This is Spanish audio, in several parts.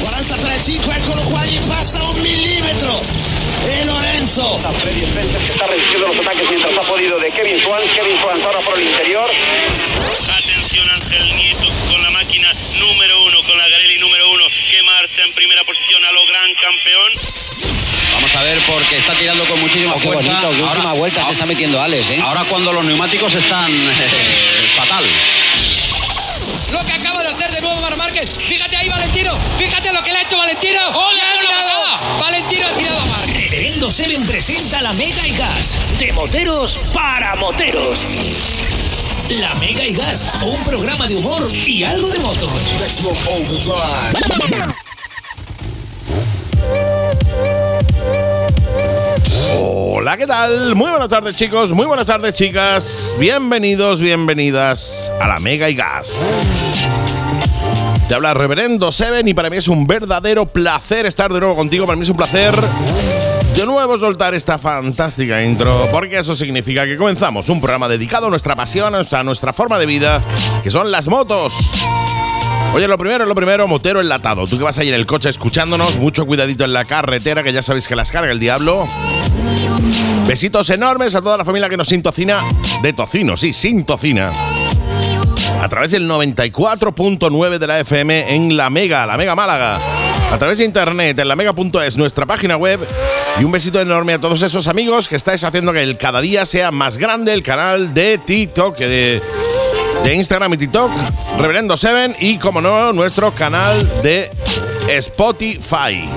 43, eccolo qua, gli passa un millimetro. E Lorenzo. Freddy Spencer que está resistiendo los ataques mientras ha podido de Kevin Swan. Kevin Swan ahora por el interior. Atención Ángel Nieto con la máquina número uno, con la Garelli número uno, que marcha en primera posición a lo gran campeón. Vamos a ver porque está tirando con muchísima Oh, qué fuerza. bonito, qué última vuelta se está metiendo Alex, ¿eh? Ahora cuando los neumáticos están eh, fatal. Lo que acaba de hacer de nuevo Mar Márquez. Fíjate ahí, Valentino. Fíjate lo que le ha hecho Valentino. ¡Le ha tirado! Valentino ha tirado a Mar. Seven presenta la Mega y Gas. De moteros para moteros. La Mega y Gas, un programa de humor y algo de motos. Hola, ¿qué tal? Muy buenas tardes chicos, muy buenas tardes chicas. Bienvenidos, bienvenidas a la Mega y Gas. Te habla Reverendo Seven y para mí es un verdadero placer estar de nuevo contigo. Para mí es un placer de nuevo soltar esta fantástica intro, porque eso significa que comenzamos un programa dedicado a nuestra pasión, a nuestra forma de vida, que son las motos. Oye, lo primero, lo primero, motero enlatado. Tú que vas ahí en el coche escuchándonos, mucho cuidadito en la carretera, que ya sabéis que las carga el diablo. Besitos enormes a toda la familia que nos sintocina de tocino, sí, sin tocina. A través del 94.9 de la FM en La Mega, La Mega Málaga. A través de internet, en la mega.es, nuestra página web. Y un besito enorme a todos esos amigos que estáis haciendo que el cada día sea más grande el canal de TikTok, de Instagram y TikTok, Reverendo Seven, y como no, nuestro canal de Spotify.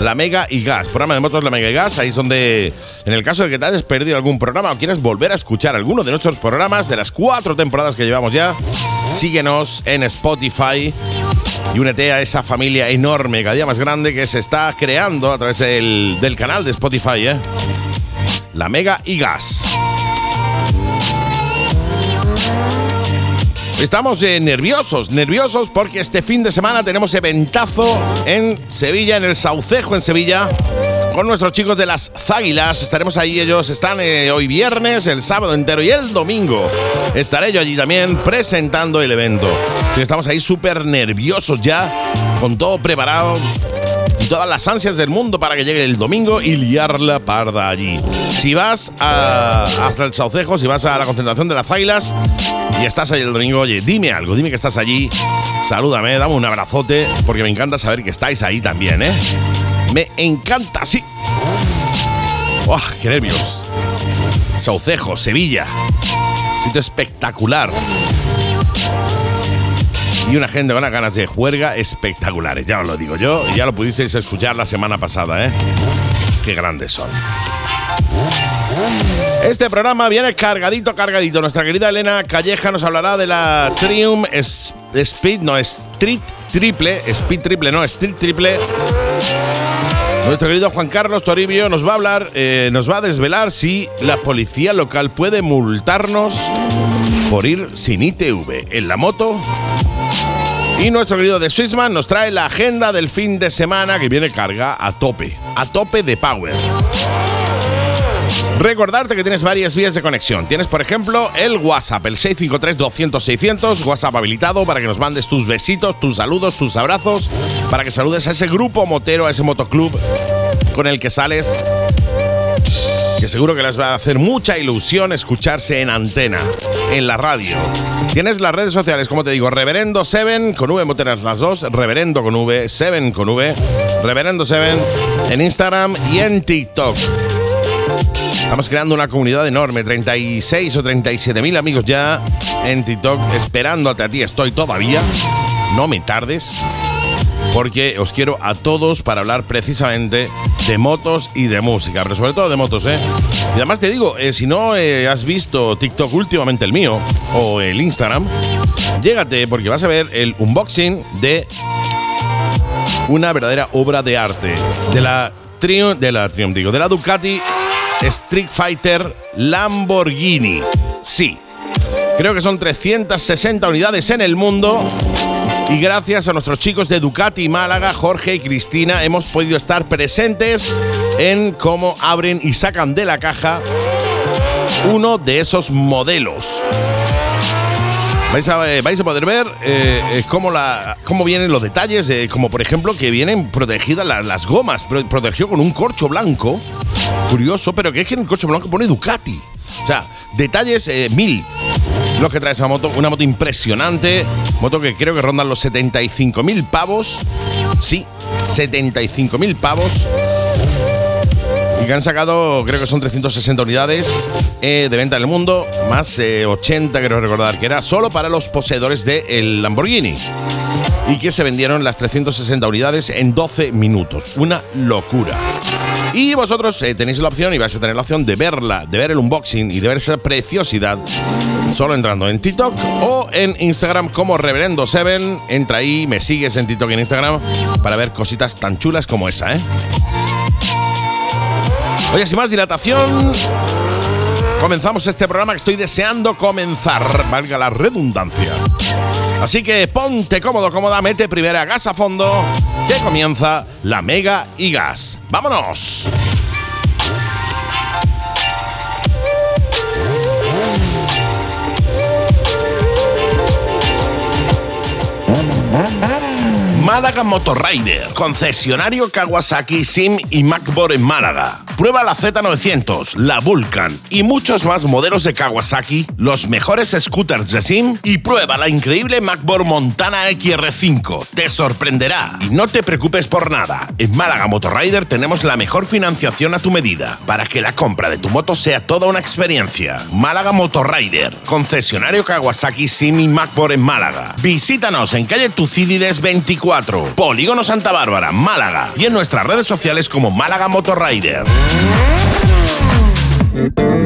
La Mega y Gas, programa de motos La Mega y Gas, ahí es donde, en el caso de que te hayas perdido algún programa o quieras volver a escuchar alguno de nuestros programas de las cuatro temporadas que llevamos ya, síguenos en Spotify y únete a esa familia enorme, cada día más grande, que se está creando a través del, del canal de Spotify, ¿eh? La Mega y Gas. Estamos eh, nerviosos, nerviosos porque este fin de semana tenemos eventazo en Sevilla, en el Saucejo en Sevilla, con nuestros chicos de las Záguilas. Estaremos ahí, ellos están eh, hoy viernes, el sábado entero y el domingo. Estaré yo allí también presentando el evento. Estamos ahí súper nerviosos ya, con todo preparado todas las ansias del mundo para que llegue el domingo y liar la parda allí. Si vas a, hasta el Saucejo, si vas a la concentración de las Águilas y estás ahí el domingo, oye, dime algo, dime que estás allí, salúdame, dame un abrazote, porque me encanta saber que estáis ahí también, ¿eh? Me encanta, sí. ¡Oh, qué nervios! Saucejo, Sevilla. Sitio espectacular. Y una gente con unas ganas de juerga espectaculares, ya os lo digo yo, y ya lo pudisteis escuchar la semana pasada, ¿eh? Qué grandes son. Este programa viene cargadito, cargadito. Nuestra querida Elena Calleja nos hablará de la Triumph Speed, no, Street Triple, Speed Triple, no, Street Triple. Nuestro querido Juan Carlos Toribio nos va a hablar, eh, nos va a desvelar si la policía local puede multarnos por ir sin ITV en la moto. Y nuestro querido de Swissman nos trae la agenda del fin de semana que viene carga a tope, a tope de power. Recordarte que tienes varias vías de conexión. Tienes, por ejemplo, el WhatsApp, el 653-200-600, WhatsApp habilitado para que nos mandes tus besitos, tus saludos, tus abrazos, para que saludes a ese grupo motero, a ese motoclub con el que sales. Que seguro que les va a hacer mucha ilusión escucharse en antena, en la radio. Tienes las redes sociales, como te digo, Reverendo Seven, con V moteras las dos, Reverendo con V, Seven con V, Reverendo Seven en Instagram y en TikTok. Estamos creando una comunidad enorme, 36 o 37 mil amigos ya en TikTok, esperándote a ti. Estoy todavía. No me tardes, porque os quiero a todos para hablar precisamente de motos y de música, pero sobre todo de motos, ¿eh? Y además te digo, eh, si no eh, has visto TikTok últimamente el mío o el Instagram, llégate porque vas a ver el unboxing de una verdadera obra de arte de la Triumph, de la Triumph, digo, de la Ducati Street Fighter Lamborghini. Sí, creo que son 360 unidades en el mundo. Y gracias a nuestros chicos de Ducati Málaga, Jorge y Cristina, hemos podido estar presentes en cómo abren y sacan de la caja uno de esos modelos. Vais a, eh, vais a poder ver eh, eh, cómo, vienen los detalles, como por ejemplo que vienen protegidas la- las gomas, protegido con un corcho blanco, curioso, pero que es que en el corcho blanco pone Ducati. O sea, detalles mil. Los que trae esa moto, una moto impresionante, moto que creo que rondan los 75.000 pavos. Sí, 75.000 pavos. Que han sacado, creo que son 360 unidades eh, de venta en el mundo, más eh, 80, creo recordar que era, solo para los poseedores del Lamborghini. Y que se vendieron las 360 unidades en 12 minutos. Una locura. Y vosotros eh, tenéis la opción y vais a tener la opción de verla, de ver el unboxing y de ver esa preciosidad solo entrando en TikTok o en Instagram como Reverendo7. Entra ahí, me sigues en TikTok y en Instagram para ver cositas tan chulas como esa, ¿eh? Oye, sin más dilatación, comenzamos este programa que estoy deseando comenzar, valga la redundancia. Así que ponte cómodo, cómoda, mete primera gas a fondo, que comienza la Mega y Gas. ¡Vámonos! Málaga Motorrider, concesionario Kawasaki Sim y MacBoard en Málaga. Prueba la Z900, la Vulcan y muchos más modelos de Kawasaki, los mejores scooters de Sim y prueba la increíble MacBoard Montana XR5. Te sorprenderá y no te preocupes por nada. En Málaga Motorrider tenemos la mejor financiación a tu medida para que la compra de tu moto sea toda una experiencia. Málaga Motorrider, concesionario Kawasaki Sim y MacBoard en Málaga. Visítanos en calle Tucídides 24, Polígono Santa Bárbara, Málaga y en nuestras redes sociales como Málaga Motorrider. Thank you.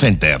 Center.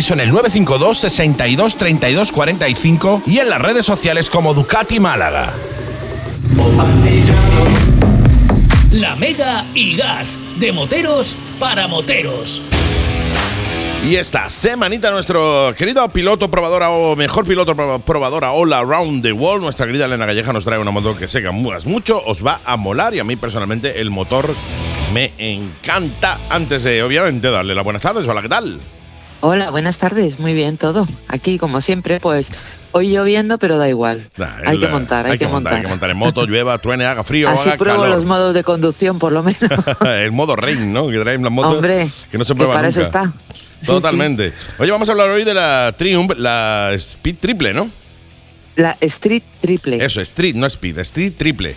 en el 952 62 32 45 y en las redes sociales como Ducati Málaga. La Mega y Gas, de moteros para moteros. Y esta semanita nuestro querido piloto probadora o mejor piloto proba- probadora all around the world, nuestra querida Elena Calleja nos trae una moto que sé que a muchas mucho os va a molar y a mí personalmente el motor me encanta. Antes de obviamente darle las buenas tardes, hola, ¿qué tal? Hola, buenas tardes, muy bien todo. Aquí, como siempre, pues hoy lloviendo, pero da igual. Nah, hay que montar, hay, que montar. Hay que montar en moto, llueva, truene, haga frío, Así haga pruebo calor. los modos de conducción, por lo menos. el modo rain, ¿no? Que traen las motos Hombre, que no se que prueba para eso está. Sí, Totalmente. Oye, vamos a hablar hoy de la Triumph, la Speed Triple, ¿no? La Street Triple. Eso, Street, no Speed, Street Triple.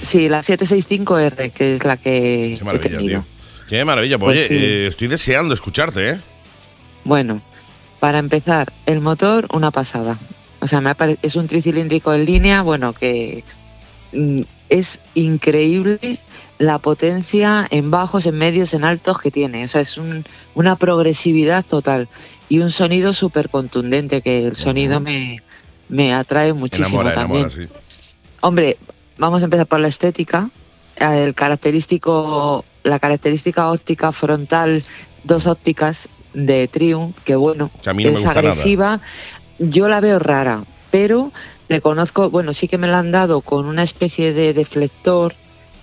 Sí, la 765R, que es la que Qué maravilla, tío. Qué maravilla. Pues Oye, sí. eh, estoy deseando escucharte, ¿eh? Bueno, para empezar, el motor, una pasada. O sea, me es un tricilíndrico en línea, bueno, que mm, es increíble la potencia en bajos, en medios, en altos que tiene. O sea, es un- una progresividad total y un sonido súper contundente, que el sonido me, me atrae muchísimo Enamora, también. enamora, sí. Hombre, vamos a empezar por la estética. Eh, El característico, la característica óptica frontal, dos ópticas de Triumph, que bueno, Que a mí no me es nada. agresiva. Yo la veo rara, pero le conozco, bueno, sí que me la han dado con una especie de deflector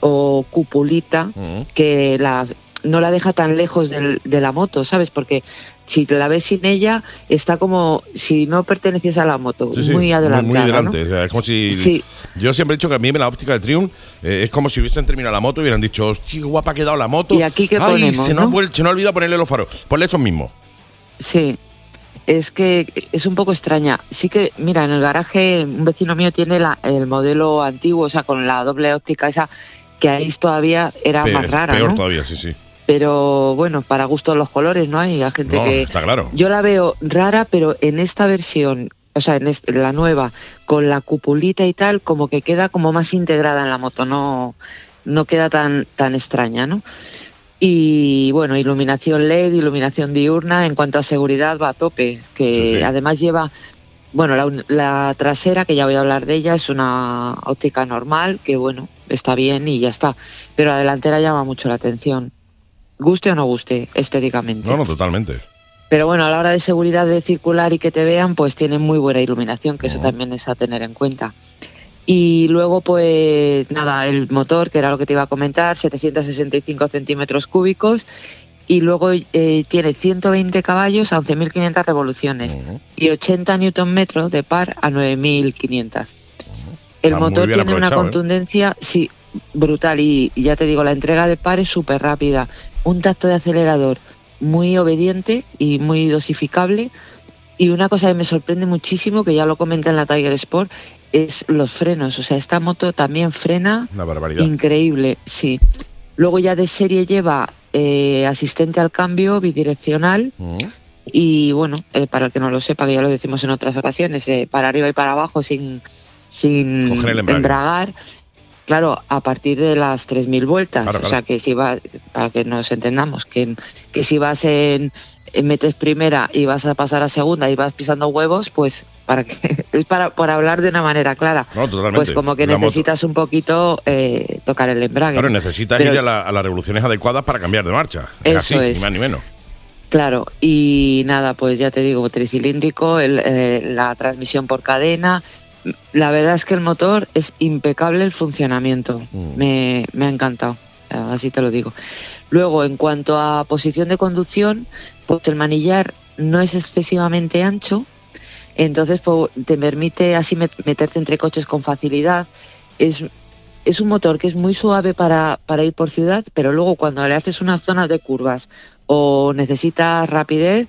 o cupulita que la, no la deja tan lejos del- de la moto, ¿sabes? Porque si la ves sin ella, está como si no perteneciese a la moto, Sí, sí, muy adelantada. Muy, adelante. ¿no? O sea, es como si. Sí. Yo siempre he dicho que a mí la óptica de Triumph eh, es como si hubiesen terminado la moto y hubieran dicho, hostia, guapa ha quedado la moto. ¿Y aquí qué Ay, ponemos, se, nos no? vuel- se nos ha olvidado ponerle los faros. Ponle esos mismos. Sí, es que es un poco extraña. Sí que, mira, en el garaje un vecino mío tiene la- el modelo antiguo, o sea, con la doble óptica esa, que ahí todavía era más rara, Peor ¿no? todavía, sí, sí. Pero bueno, para gusto los colores, ¿no? Hay gente No, que... está claro. Yo la veo rara, pero en esta versión, o sea, en este- la nueva, con la cupulita y tal, como que queda como más integrada en la moto, no, no queda tan, tan extraña, ¿no? Y bueno, iluminación LED, iluminación diurna, en cuanto a seguridad va a tope, que Sí, sí. además lleva, bueno, la, la trasera, que ya voy a hablar de ella, es una óptica normal, que bueno, está bien y ya está, pero la delantera llama mucho la atención, guste o no guste estéticamente. No, no, totalmente. Pero bueno, a la hora de seguridad de circular y que te vean, pues tienen muy buena iluminación, que eso también es a tener en cuenta. Y luego, pues nada, el motor, que era lo que te iba a comentar, 765 centímetros cúbicos. Y luego eh, tiene 120 caballos a 11.500 revoluciones Ujú. y 80 newton metros de par a 9.500. El Está motor tiene una ¿eh? contundencia, sí, brutal. Y ya te digo, la entrega de par es súper rápida. Un tacto de acelerador muy obediente y muy dosificable. Y una cosa que me sorprende muchísimo, que ya lo comenté en la Tiger Sport, es los frenos. O sea, esta moto también frena Una barbaridad. Increíble, sí. Luego ya de serie lleva eh, asistente al cambio bidireccional Ujú. y bueno, eh, para el que no lo sepa, que ya lo decimos en otras ocasiones, eh, para arriba y para abajo sin, sin embragar. Claro, a partir de las 3.000 vueltas. Claro, O sea, que si vas, para que nos entendamos, que, que si vas en, en metes primera y vas a pasar a segunda y vas pisando huevos, pues para que es para, para hablar de una manera clara. No, totalmente. Pues como que La moto- necesitas un poquito eh, tocar el embrague. Claro, necesitas Pero- ir a, la- a las revoluciones adecuadas para cambiar de marcha. Es Eso así, es. ni más ni menos. Claro, y nada, pues ya te digo, tricilíndrico, el, eh, la transmisión por cadena. La verdad es que el motor es impecable el funcionamiento. Mm. Me, me ha encantado, así te lo digo. Luego, en cuanto a posición de conducción, pues el manillar no es excesivamente ancho, entonces pues, te permite así met- meterte entre coches con facilidad. Es, es un motor que es muy suave para, para ir por ciudad, pero luego cuando le haces unas zonas de curvas o necesitas rapidez,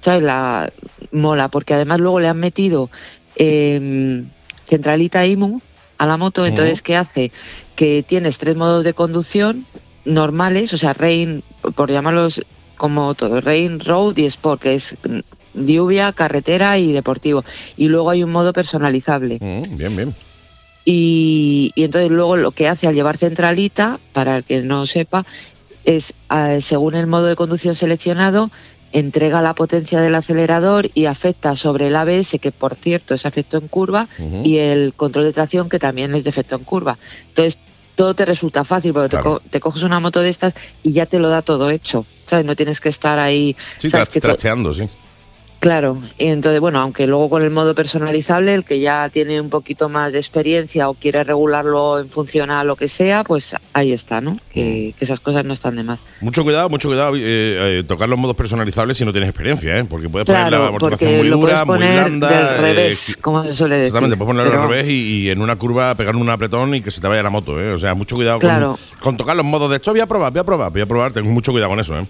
¿sabes? La mola, porque además luego le han metido eh, centralita IMU a la moto, entonces ¿qué hace? Que tienes tres modos de conducción normales, o sea, rain, por llamarlos como todo, rain, road y sport, que es lluvia, carretera y deportivo. Y luego hay un modo personalizable. Mm, bien, bien. Y, y entonces luego lo que hace al llevar centralita, para el que no sepa, es eh, según el modo de conducción seleccionado, entrega la potencia del acelerador y afecta sobre el ABS, que por cierto es efecto en curva, y el control de tracción, que también es de efecto en curva. Entonces todo te resulta fácil, porque te, co- te coges una moto de estas y ya te lo da todo hecho. ¿Sabes? No tienes que estar ahí. Sí, ¿sabes? tra- Que to- trasteando, sí. Claro, y entonces, bueno, aunque luego con el modo personalizable, el que ya tiene un poquito más de experiencia o quiere regularlo en función a lo que sea, pues ahí está, ¿no? Mm. Que, que esas cosas no están de más. Mucho cuidado, mucho cuidado eh, eh, tocar los modos personalizables si no tienes experiencia, ¿eh? Porque puedes poner la Claro, amortiguación muy dura, muy blanda. del eh, revés, como se suele decir. Exactamente, puedes ponerlo Pero- al revés y, y en una curva pegarle un apretón y que se te vaya la moto, ¿eh? O sea, mucho cuidado con- Claro. con, tocar los modos de esto. Voy a probar, voy a probar, voy a probar. Tengo mucho cuidado con eso, ¿eh?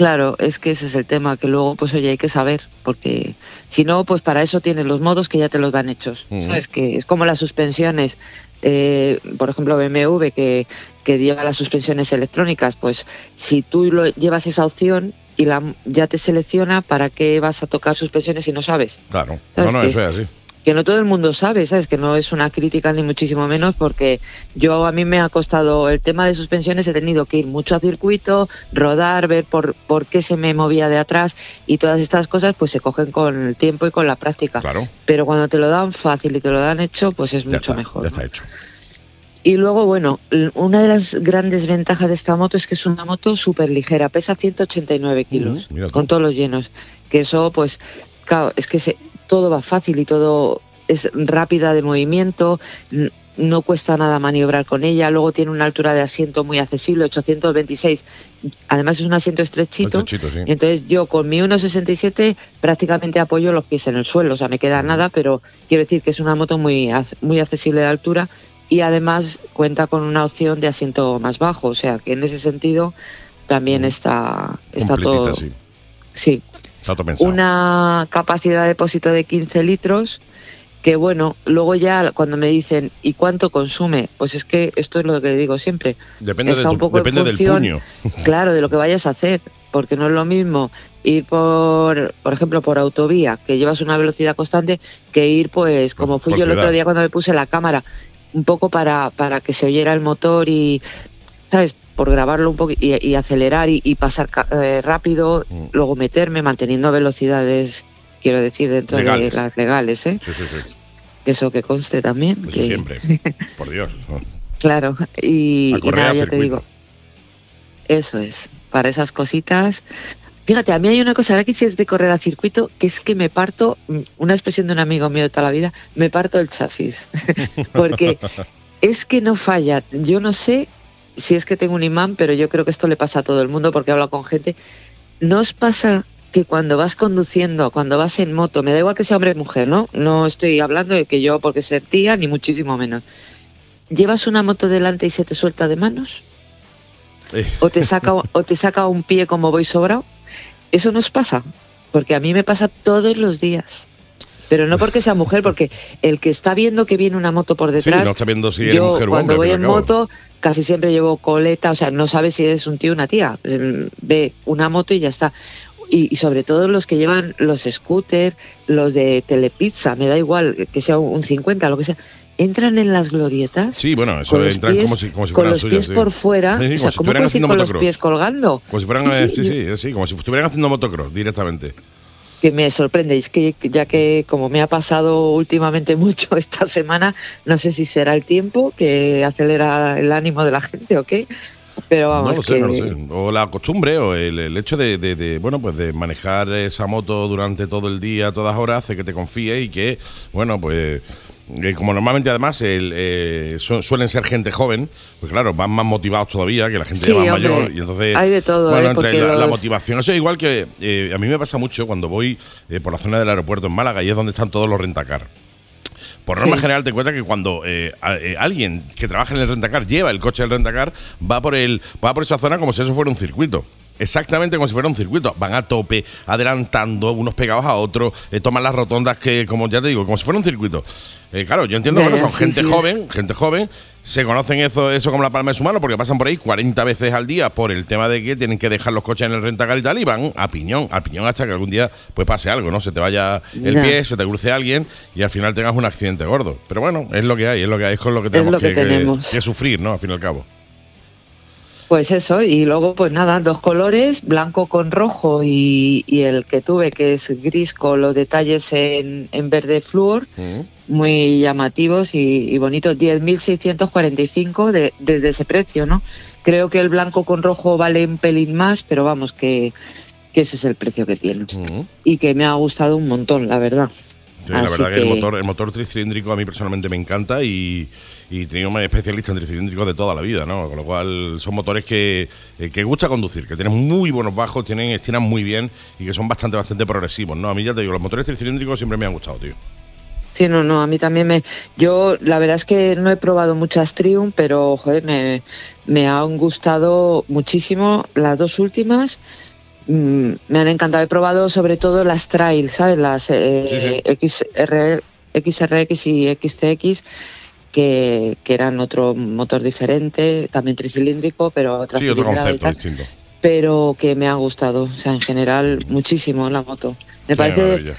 Claro, es que ese es el tema, que luego, pues oye, hay que saber, porque si no, pues para eso tienes los modos que ya te los dan hechos. Ujú. ¿Sabes? Que es como las suspensiones, eh, por ejemplo, BMW, que, que lleva las suspensiones electrónicas, pues si tú lo, llevas esa opción y la, ya te selecciona, ¿para qué vas a tocar suspensiones si no sabes? Claro. No, ¿Sabes no, eso es así. Que no todo el mundo sabe, ¿sabes? Que no es una crítica ni muchísimo menos, porque yo a mí me ha costado el tema de suspensiones, he tenido que ir mucho a circuito, rodar, ver por, por qué se me movía de atrás y todas estas cosas pues se cogen con el tiempo y con la práctica. Claro. Pero cuando te lo dan fácil y te lo dan hecho, pues es Ya mucho está, mejor. Ya está hecho. Y luego, bueno, una de las grandes ventajas de esta moto es que es una moto súper ligera, pesa 189 kilos, con todos los llenos. Que eso, pues, claro, es que se- todo va fácil y todo es rápida de movimiento. No cuesta nada maniobrar con ella. Luego tiene una altura de asiento muy accesible, 826. Además es un asiento estrechito. Estrechito, sí. Y entonces yo con mi 1,67 prácticamente apoyo los pies en el suelo. O sea, me queda nada, pero quiero decir que es una moto muy, muy accesible de altura y además cuenta con una opción de asiento más bajo. O sea, que en ese sentido también está, está todo. sí. Una capacidad de depósito de 15 litros que bueno, luego ya cuando me dicen ¿y cuánto consume? Pues es que esto es lo que digo siempre. Depende, de está tu- un poco en depende del función, puño. Claro, de lo que vayas a hacer, porque no es lo mismo ir por, por ejemplo, por autovía, que llevas una velocidad constante, que ir pues como Por- fui por yo el otro día cuando me puse la cámara, un poco para, para que se oyera el motor y, ¿sabes? Por grabarlo un poco y, y acelerar y, y pasar eh, rápido, Mm. luego meterme manteniendo velocidades, quiero decir, dentro Legales. de las legales, ¿eh? Sí, sí, sí. Eso que conste también. Que- siempre. Por Dios. ¿no? Claro, y, y nada, ya te digo. Eso es, para esas cositas. Fíjate, a mí hay una cosa, ahora que si es de correr a circuito, que es que me parto, mm, una expresión de un amigo mío de toda la vida, me parto el chasis. Porque es que no falla. Yo no sé si es que tengo un imán, pero yo creo que esto le pasa a todo el mundo porque he hablado con gente. ¿No os pasa que cuando vas conduciendo, cuando vas en moto, me da igual que sea hombre o mujer, ¿no? No estoy hablando de que yo porque ser tía, ni muchísimo menos. ¿Llevas una moto delante y se te suelta de manos? Eh, ¿O te saca, o te saca un pie como voy sobrado? Eso nos pasa, porque a mí me pasa todos los días. Pero no porque sea mujer, porque el que está viendo que viene una moto por sí, detrás, no está viendo si yo mujer o cuando hombre. voy en moto casi siempre llevo coleta, o sea, no sabes si eres un tío o una tía. Eh, Ve una moto y ya está. Y, y sobre todo los que llevan los scooters, los de telepizza, me da igual que sea un 50, lo que sea, entran en las glorietas Sí, bueno, eso entran pies, como si, como si con los suyas. pies sí. por fuera. Sí, sí, o como sea, si ¿cómo estuvieran puedes ir haciendo con los pies colgando? Como si fueran, Sí, eh, sí, sí, sí, sí, como si estuvieran haciendo motocross directamente. Que me sorprende. Es que ya que como me ha pasado últimamente mucho esta semana, no sé si será el tiempo que acelera el ánimo de la gente o qué. Pero No vamos, lo sé, que no lo sé. O la costumbre o el, el hecho de, de- de, bueno, pues de manejar esa moto durante todo el día, todas horas, hace que te confíes y que, bueno, pues eh, como normalmente además el, eh, su- suelen ser gente joven, pues claro, van más motivados todavía que la gente Sí, ya más hombre, mayor. Y entonces, hay de todo, bueno, ¿eh? entre la, motivación, eso es igual que eh, a mí me pasa mucho cuando voy por la zona del aeropuerto en Málaga y es donde están todos los rentacar. Por norma Sí. general te cuenta que cuando eh, a- eh, alguien que trabaja en el rentacar lleva el coche del rentacar, va por el, va por esa zona como si eso fuera un circuito. Exactamente como si fuera un circuito. Van a tope, adelantando, unos pegados a otros, eh, toman las rotondas que, como ya te digo, como si fuera un circuito. Eh, claro, yo entiendo que bueno, son sí, gente sí, es- joven, gente joven, se conocen eso, eso como la palma de su mano, porque pasan por ahí 40 veces al día por el tema de que tienen que dejar los coches en el rentacar y tal, y van a piñón, a piñón hasta que algún día pues pase algo, ¿no? Se te vaya el pie, se te cruce alguien y al final tengas un accidente gordo. Pero bueno, es lo que hay, es lo que hay, es con lo que tenemos lo que que, que- tenemos. que sufrir, ¿no? Al fin y al cabo. Pues eso, y luego pues nada, dos colores, blanco con rojo y, y el que tuve que es gris con los detalles en, en verde flúor, muy llamativos y, y bonitos, 10.645 de, desde ese precio, ¿no? Creo que el blanco con rojo vale un pelín más, pero vamos, que, que ese es el precio que tiene. Ujú. Y que me ha gustado un montón, la verdad. Sí, la verdad que, el motor, el motor tricilíndrico a mí personalmente me encanta y, y tengo un especialista en tricilíndricos de toda la vida, ¿no? Con lo cual son motores que, eh, que gusta conducir, que tienen muy buenos bajos, tienen, estiran muy bien y que son bastante, bastante progresivos, ¿no? A mí ya te digo, los motores tricilíndricos siempre me han gustado, tío. Sí, no, no, a mí también me... Yo la verdad es que no he probado muchas Triumph, pero joder, me, me han gustado muchísimo las dos últimas. Mm, me han encantado. He probado sobre todo las Trail, ¿sabes? Las eh, XR, XRX y XTX, que, que eran otro motor diferente, también tricilíndrico, pero otra Sí, otro concepto distinto. Pero que me ha gustado, o sea, en general muchísimo la moto. Me parece maravilla.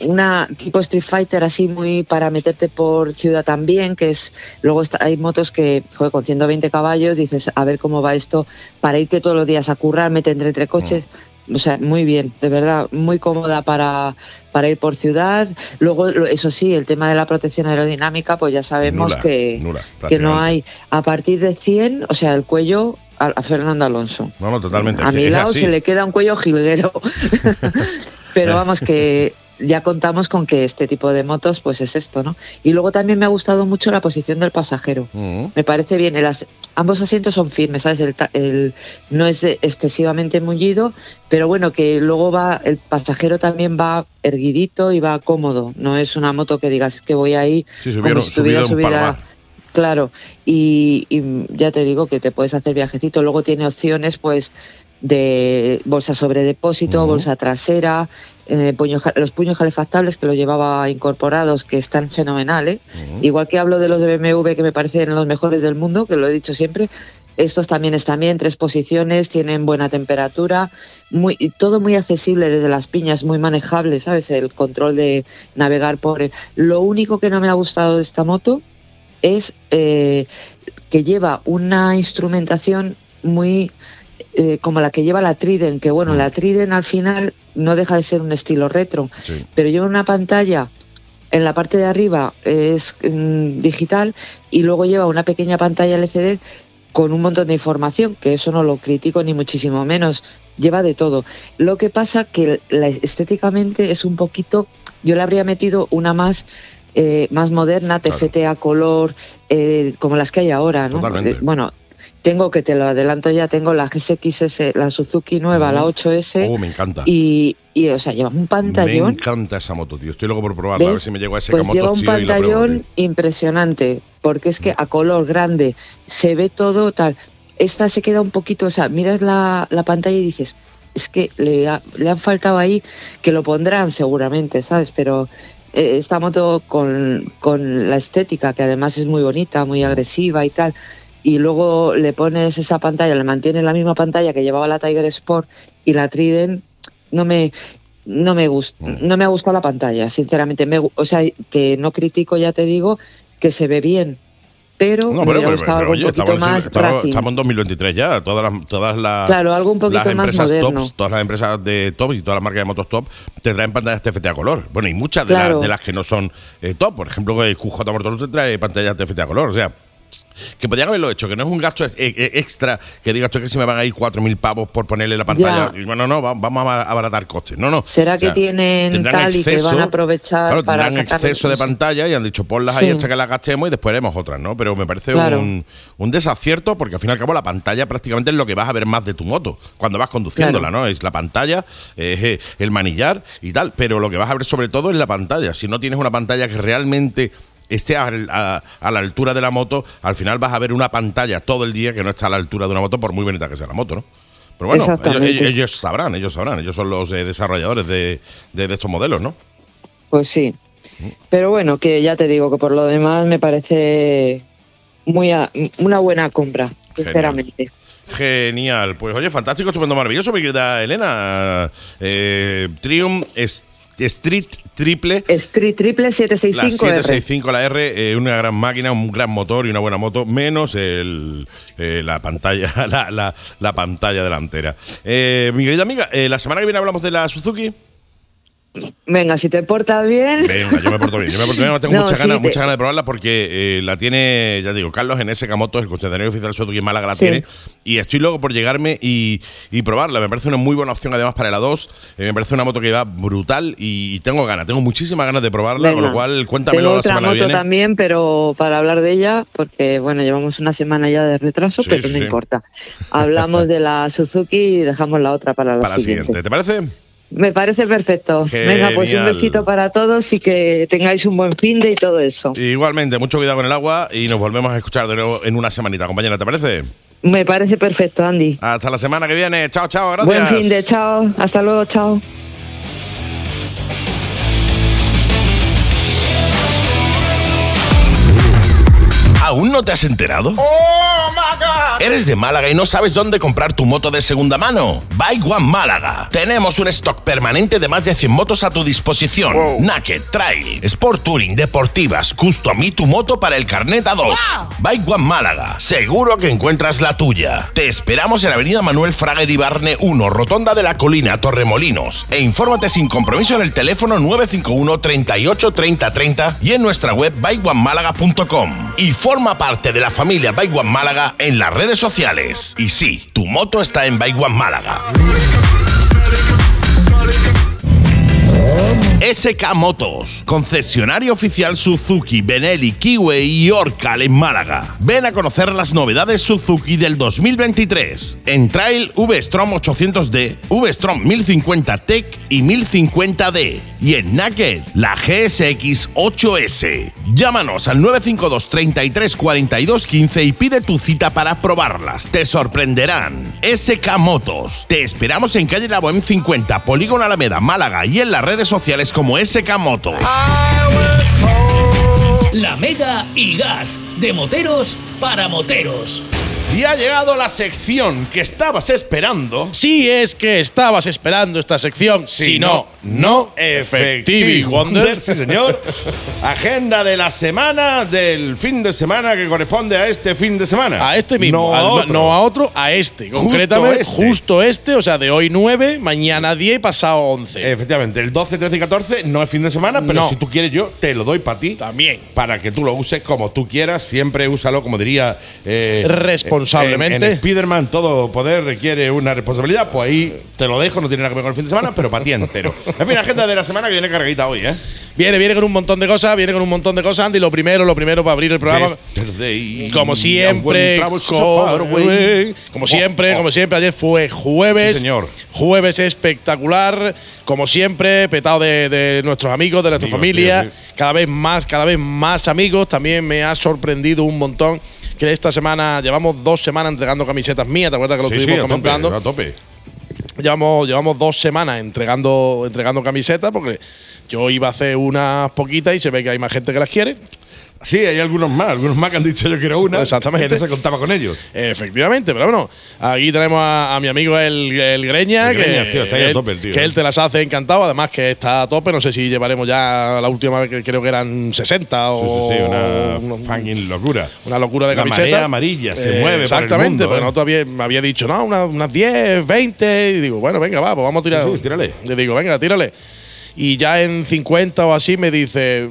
una tipo Street Fighter así muy para meterte por ciudad también, que es luego está- hay motos que joder, con 120 caballos dices, a ver cómo va esto para irte todos los días a currar, me tendré entre coches. O sea, muy bien, de verdad, muy cómoda para, para ir por ciudad. Luego, eso sí, el tema de la protección aerodinámica, pues ya sabemos Nula, que, nula, que no hay. A partir de 100, o sea, el cuello a, a Fernando Alonso. No, no, totalmente. A mi lado así. se le queda un cuello jilguero. Pero vamos, que ya contamos con que este tipo de motos pues es esto, ¿no? Y luego también me ha gustado mucho la posición del pasajero. Mm. Me parece bien, el as- ambos asientos son firmes, ¿sabes? El ta- el- no es excesivamente mullido, pero bueno, que luego va, el pasajero también va erguidito y va cómodo. No es una moto que digas "Es que voy ahí Sí, como si estuviera subida. Claro, y, y ya te digo que te puedes hacer viajecito. Luego tiene opciones, pues, de bolsa sobre depósito, bolsa trasera, eh, puño los puños calefactables que lo llevaba incorporados, que están fenomenales. Igual que hablo de los de BMW, que me parecen los mejores del mundo, que lo he dicho siempre. Estos también están bien, tres posiciones, tienen buena temperatura, muy, todo muy accesible desde las piñas, muy manejable, ¿sabes? El control de navegar por... el- Lo único que no me ha gustado de esta moto es eh, que lleva una instrumentación muy eh, como la que lleva la Trident, que bueno, la Trident al final no deja de ser un estilo retro, Sí. pero lleva una pantalla en la parte de arriba es mm, digital y luego lleva una pequeña pantalla LCD con un montón de información, que eso no lo critico ni muchísimo menos, lleva de todo. Lo que pasa que la, estéticamente es un poquito, yo le habría metido una más eh, más moderna, TFT a color, eh, como las que hay ahora, ¿no? Totalmente. Eh, bueno, tengo que te lo adelanto ya, tengo la GSX-S, la Suzuki nueva, la 8S, Oh, me encanta. y, y, o sea, lleva un Me pantallón. encanta esa moto, tío. Estoy loco por probarla, a ver si me llego a ese Pues Camotos, lleva un tío, pantallón impresionante, porque es que a color grande se ve todo tal. Esta se queda un poquito, o sea, miras la, la pantalla y dices, es que le, ha- le han faltado ahí, que lo pondrán seguramente, ¿sabes? Pero eh, esta moto con, con la estética, que además es muy bonita, muy agresiva y tal, y luego le pones esa pantalla, le mantienes la misma pantalla que llevaba la Tiger Sport y la Trident, no me no me gusta, Mm. no me ha gustado la pantalla, sinceramente. Me, o sea, que no critico, ya te digo, que se ve bien, pero No, me pero, hubiera pero- gustado pero, algo oye, un poquito estamos, en- más estamos- estamos en 2023 ya. Todas las, todas las, Claro, algo un poquito las más empresas moderno. tops, todas las empresas de top y todas las marcas de motos top te traen pantallas TFT a color. Bueno, y muchas de, Claro. las, de las que no son eh, top. Por ejemplo, el QJ Motor te trae pantallas TFT a color. O sea, que podrían haberlo hecho, que no es un gasto eh, eh, extra que digas tú que si me van a ir 4.000 pavos por ponerle la pantalla. Ya. Bueno, no, va- vamos a abaratar costes. No, no. ¿Será que tienen tal y que van a aprovechar claro, para tendrán exceso de pantalla y han dicho ponlas ahí Sí. hasta que las gastemos y después haremos otras, ¿no? Pero me parece Claro. un, un desacierto porque al fin y al cabo la pantalla prácticamente es lo que vas a ver más de tu moto cuando vas conduciéndola, Claro. ¿no? Es la pantalla, es eh, el manillar y tal, pero lo que vas a ver sobre todo es la pantalla. Si no tienes una pantalla que realmente esté a, a- a la altura de la moto, al final vas a ver una pantalla todo el día que no está a la altura de una moto por muy bonita que sea la moto, ¿no? Pero bueno, ellos, Exactamente. ellos- ellos sabrán, ellos sabrán, ellos son los eh, desarrolladores de, de- de estos modelos, ¿no? Pues sí. Pero bueno, que ya te digo que por lo demás me parece muy a- una buena compra, sinceramente. Genial. Pues oye, fantástico, estupendo, maravilloso, mi querida Elena. Eh, Triumph es- Street Triple. Street Triple La 765 R. 765, la R, eh, una gran máquina, un gran motor y una buena moto, menos el, eh, la pantalla la, la- la pantalla delantera. Eh, mi querida amiga, la semana que viene hablamos de la Suzuki. Venga, si te portas bien. Venga, yo me porto bien. Yo me porto bien, tengo No, muchas sí, ganas, te- muchas ganas de probarla porque eh, la tiene, ya digo, Carlos en ese Motos, el concesionario oficial Suzuki en Málaga la Sí. tiene. Y estoy loco por llegarme y, y probarla. Me parece una muy buena opción además para la 2. Eh, me parece una moto que va brutal y, tengo ganas, tengo muchísimas ganas de probarla, con lo cual cuéntamelo Tengo la otra semana que moto viene. también, pero para hablar de ella, porque bueno, llevamos una semana ya de retraso, Sí, pero no importa. Hablamos de la Suzuki y dejamos la otra para la, Para siguiente, ¿te parece? Me parece perfecto. Venga, pues un Genial. besito para todos y que tengáis un buen fin de y todo eso. Igualmente, mucho cuidado con el agua y nos volvemos a escuchar de nuevo en una semanita, compañera, ¿te parece? Me parece perfecto, Andy. Hasta la semana que viene. Chao, chao, gracias. Buen fin de chao. Hasta luego, chao. ¿Aún no te has enterado? ¿Eres de Málaga y no sabes dónde comprar tu moto de segunda mano? Bike One Málaga. Tenemos un stock permanente de más de 100 motos a tu disposición. Naked, Trail, Sport Touring, Deportivas, Custom y tu moto para el carnet A2. Bike One Málaga. Seguro que encuentras la tuya. Te esperamos en la avenida Manuel Fraga Iribarne 1, Rotonda de la Colina, Torremolinos. E infórmate sin compromiso en el teléfono 951 38 30 30 y en nuestra web bikeonemálaga.com. Y forma parte de la familia Bike One Málaga en las redes sociales. Y sí, tu moto está en Bike Málaga. SK Motos, concesionario oficial Suzuki, Benelli, Kiwi y Orcal en Málaga. Ven a conocer las novedades Suzuki del 2023 en Trail V-Strom 800D, V-Strom 1050 Tech y 1050D y en Naked la GSX 8S. Llámanos al 952 33 42 15 y pide tu cita para probarlas. Te sorprenderán. SK Motos. Te esperamos en calle La Bohem 50, Polígono Alameda, Málaga y en las redes sociales como SK Motos. La Mega y Gas, de moteros para moteros. Y ha llegado la sección que estabas esperando. Si es que estabas esperando esta sección, si, no, no, Effective Wonder. Sí, señor. Agenda de la semana, del fin de semana que corresponde a este fin de semana. A este mismo, No a al- otro. no a otro, a este. Justo Concretamente, este. justo este, o sea, de hoy 9, mañana 10 y pasado 11. Efectivamente, el 12, 13 y 14 no es fin de semana, pero No. si tú quieres yo te lo doy para ti. También. Para que tú lo uses como tú quieras, siempre úsalo, como diría... eh, Responsablemente. En, en Spider-Man todo poder requiere una responsabilidad, pues ahí te lo dejo, no tiene nada que ver con el fin de semana, pero para ti entero. En fin, agenda de la semana que viene cargadita hoy, ¿eh? Viene, viene con un montón de cosas, viene con un montón de cosas, Andy. Lo primero, lo primero para abrir el programa. Yesterday, Como siempre, como siempre, Oh, oh. como siempre, ayer fue jueves. Sí, señor. Jueves espectacular, como siempre, petado de, de nuestros amigos, de nuestra Amigos, familia. tío, sí. Cada vez más, cada vez más amigos. También me ha sorprendido un montón que esta semana llevamos dos semanas entregando camisetas mías. ¿Te acuerdas que lo Sí, sí, estuvimos tope, comentando? a tope. Llevamos, llevamos dos semanas entregando, entregando camisetas porque yo iba a hacer unas poquitas y se ve que hay más gente que las quiere. Sí, hay algunos más, algunos más que han dicho yo quiero una. Exactamente. Que no se contaba con ellos. Efectivamente, pero bueno, aquí tenemos a, a mi amigo el, el Greña, El que, Greñas, tío, está ahí a él, tope el tío, que eh. él te las hace encantado, además que está a tope, no sé si llevaremos ya la última vez que creo que eran 60 Sí, o sí, sí, una una- fucking locura. una locura de La camiseta. marea amarilla se Eh, mueve por el Exactamente, mundo, porque ¿eh? había- me había dicho, no, unas, unas 10, 20, y digo, bueno, venga, va, pues vamos a tirar. Sí, sí, tírale. Le digo, venga, tírale. Y ya en 50 o así me dice,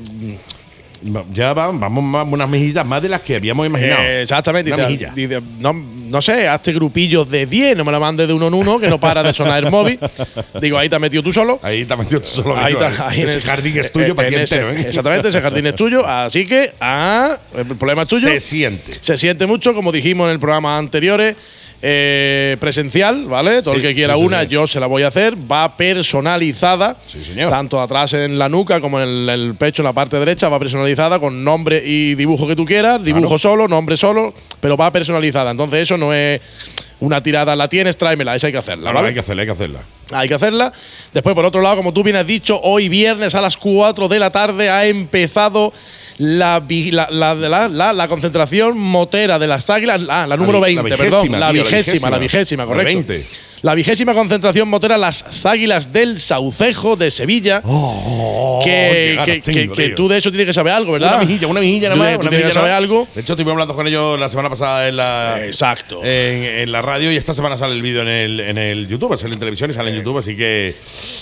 Ya va- vamos más, unas mejillas más de las que habíamos imaginado. Eh, exactamente. Una Dice, mejilla. dice, no, no sé, hazte grupillos de 10, no me la mandes de uno en uno, que no para de sonar el móvil. Digo, ahí te has metido tú solo. Ahí te has metido tú solo. Ahí amigo, ¿eh? ahí Ese jardín es tuyo eh, para ti entero, ¿eh? Exactamente, ese jardín es tuyo. Así que, ah, el problema es tuyo. Se siente. Se siente mucho, como dijimos en el programa anteriores. Eh, presencial, ¿vale? Todo Sí, el que quiera sí, una, sí. yo se la voy a hacer. Va personalizada. Sí, señor. Tanto atrás en la nuca como en el, el pecho, en la parte derecha, va personalizada con nombre y dibujo que tú quieras. Dibujo Claro. solo, nombre solo, pero va personalizada. Entonces, eso no es una tirada, la tienes, tráemela. Esa hay que hacerla. ¿vale? hay que hacerla, hay que hacerla. Hay que hacerla. Después, por otro lado, como tú bien has dicho, hoy viernes a las 4 de la tarde ha empezado la, la, la, la- concentración motera de las águilas. La número la 20, vigésima, perdón. La vigésima, la vigésima. correcto. 20. La vigésima concentración motera Las Águilas del Saucejo de Sevilla. Oh, que que- tengo, que- que tío. tú de eso tienes que saber algo, ¿verdad? Una mejilla, una mejilla nada más. una tú tienes que saber algo. De hecho, estuvimos hablando con ellos la semana pasada en la. Exacto. En, en la radio y esta semana sale el vídeo en el, en el YouTube, sale en televisión y sale en YouTube, así que.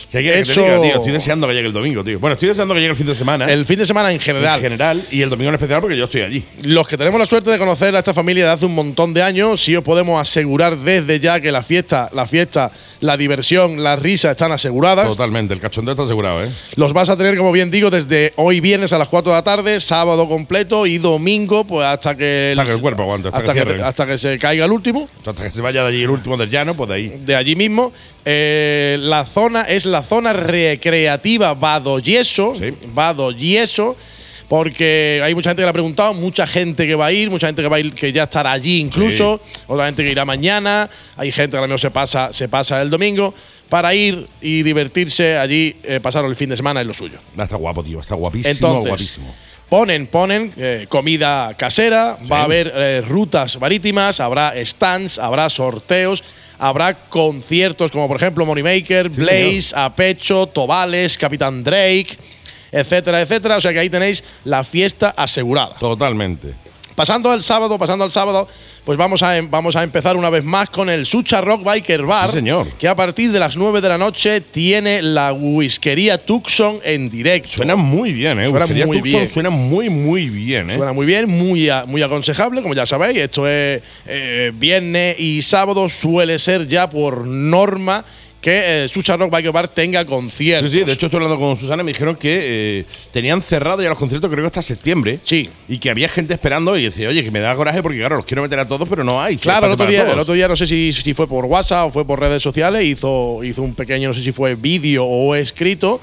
¿Qué quieres que te Eso- diga, tío? Estoy deseando que llegue el domingo, tío. Bueno, estoy deseando que llegue el fin de semana. El fin de semana en general. en general y el domingo en especial porque yo estoy allí. Los que tenemos la suerte de conocer a esta familia de hace un montón de años, sí os podemos asegurar desde ya que la fiesta, la fiesta, la diversión, la risa están aseguradas. Totalmente, el cachondeo está asegurado, ¿eh? Los vas a tener, como bien digo, desde hoy viernes a las 4 de la tarde, sábado completo y domingo, pues hasta que Hasta que el cuerpo aguante, hasta que hasta que se caiga el último. Hasta que se vaya de allí el último del llano, pues de ahí. de allí mismo. Eh, la zona es la zona recreativa Badoyeso. Sí. Badoyeso. Porque hay mucha gente que le ha preguntado, mucha gente que va a ir, mucha gente que va a ir, que ya estará allí incluso, otra gente que irá mañana, hay gente que a lo mejor se pasa, se pasa el domingo, para ir y divertirse allí, eh, pasar el fin de semana es lo suyo. Ah, Está guapo, tío, está guapísimo, Entonces, guapísimo. ponen, ponen eh, comida casera, va a haber eh, rutas marítimas, habrá stands, habrá sorteos, habrá conciertos como por ejemplo Moneymaker, Blaze, Apecho, Tobales, Capitán Drake, etcétera, etcétera. O sea que ahí tenéis la fiesta asegurada. Totalmente. Pasando al sábado, pasando al sábado, pues vamos a, em- vamos a empezar una vez más con el Sucha Rock Biker Bar. Sí, señor. Que a partir de las 9 de la noche tiene la whiskería Tucson en directo. Suena muy bien, ¿eh? Suena Whiskería muy Tucson bien. Suena muy, muy bien, ¿eh? Suena muy bien, muy, muy aconsejable, como ya sabéis. Esto es eh, viernes y sábado, suele ser ya por norma que eh, Susha Rock Bike Bar tenga conciertos. Sí, sí, de hecho estoy hablando con Susana y me dijeron que eh, tenían cerrado ya los conciertos creo que hasta septiembre. Sí. Y que había gente esperando y decía, oye, que me da coraje porque claro, los quiero meter a todos, pero no hay. Claro, el otro, día, el otro día no sé si, si fue por WhatsApp o fue por redes sociales, hizo, hizo un pequeño, no sé si fue vídeo o escrito,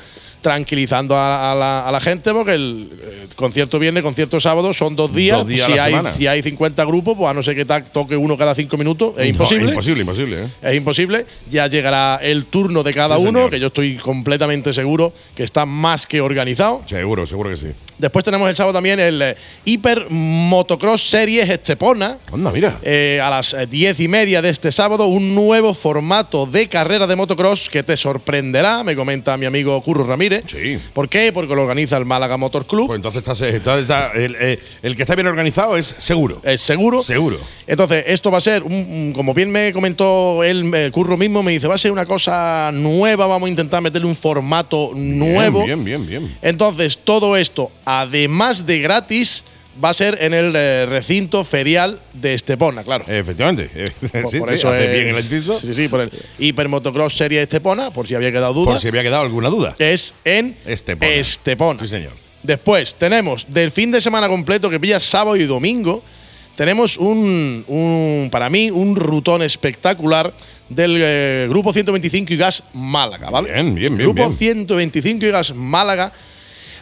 tranquilizando a, a la, a la gente, porque el, eh, concierto viernes, concierto sábado son dos días. Dos días a si, hay, semana. si hay 50 grupos, pues a no ser que toque uno cada cinco minutos, es No, imposible. imposible, imposible. ¿eh? Es imposible. Ya llegará el turno de cada Sí, uno, señor. que yo estoy completamente seguro que está más que organizado. Seguro, seguro que sí. Después tenemos el sábado también el eh, Hiper Motocross Series Estepona. Anda, mira. Eh, a las diez y media de este sábado, un nuevo formato de carrera de motocross que te sorprenderá, me comenta mi amigo Curro Ramírez. Sí. ¿Por qué? Porque lo organiza el Málaga Motor Club. Pues entonces está, está- está- el, eh, el que está bien organizado es seguro. es seguro. Seguro. Entonces, esto va a ser, un- como bien me comentó el Curro mismo, me dice, va a ser una cosa nueva, vamos a intentar meterle un formato nuevo. Bien, bien, bien. bien. Entonces, todo esto, además de gratis, va a ser en el eh, recinto ferial de Estepona, claro. Efectivamente. Por- sí, por sí, eso hace es- bien el inciso. Sí, sí, por el Hipermotocross Serie Estepona, por si había quedado duda. Por si había quedado alguna duda. Es en Estepona. Estepona. Sí, señor. Después tenemos del fin de semana completo que pilla sábado y domingo. Tenemos un, un- para mí, un rutón espectacular del eh, Grupo 125 y Gas Málaga, ¿vale? Bien, bien, bien, Grupo bien. 125 y Gas Málaga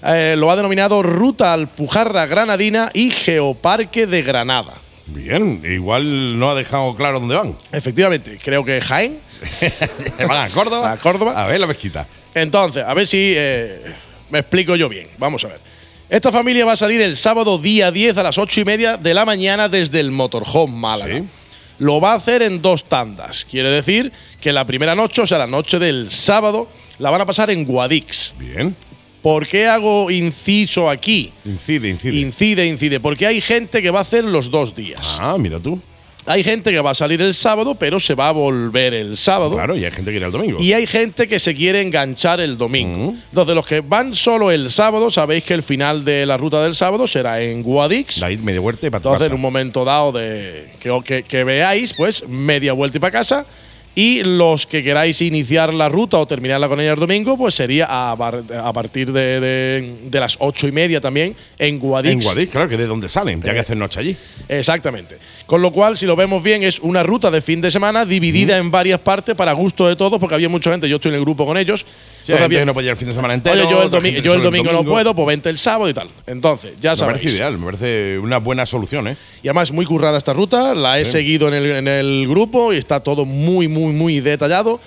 eh, lo ha denominado Ruta Alpujarra Granadina y Geoparque de Granada. Bien, igual no ha dejado claro dónde van. Efectivamente, creo que Jaén. van a Córdoba. A Córdoba. A ver la mezquita. Entonces, a ver si eh, me explico yo bien. Vamos a ver. Esta familia va a salir el sábado día 10 a las 8 y media de la mañana desde el Motorhome Málaga. Sí. Lo va a hacer en dos tandas. Quiere decir que la primera noche, o sea, la noche del sábado, la van a pasar en Guadix. Bien. ¿Por qué hago inciso aquí? Incide, incide. Incide, incide. Porque hay gente que va a hacer los dos días. ah, mira tú. Hay gente que va a salir el sábado, pero se va a volver el sábado. Claro, y hay gente que irá el domingo. Y hay gente que se quiere enganchar el domingo. Mm. Entonces, los que van solo el sábado, sabéis que el final de la ruta del sábado será en Guadix. La id media vuelta y para Entonces, en casa. un momento dado de que, que- que veáis, pues media vuelta y para casa. Y los que queráis iniciar la ruta o terminarla con ella el domingo, pues sería a, bar- a partir de, de- de las ocho y media también en Guadix. En Guadix, claro, que de dónde salen, ya Eh, que hacen noche allí. Exactamente. Con lo cual, si lo vemos bien, es una ruta de fin de semana dividida en varias partes para gusto de todos, porque había mucha gente, yo estoy en el grupo con ellos. Sí, entonces había- no puede ir el fin de semana entero. Oye, yo el, domi- yo el domingo, no puedo, pues vente el sábado y tal. Entonces, ya Me sabéis. parece ideal, me parece una buena solución, ¿eh? Y además, muy currada esta ruta, la he Sí. seguido en el, en el grupo y está todo muy, muy, muy detallado.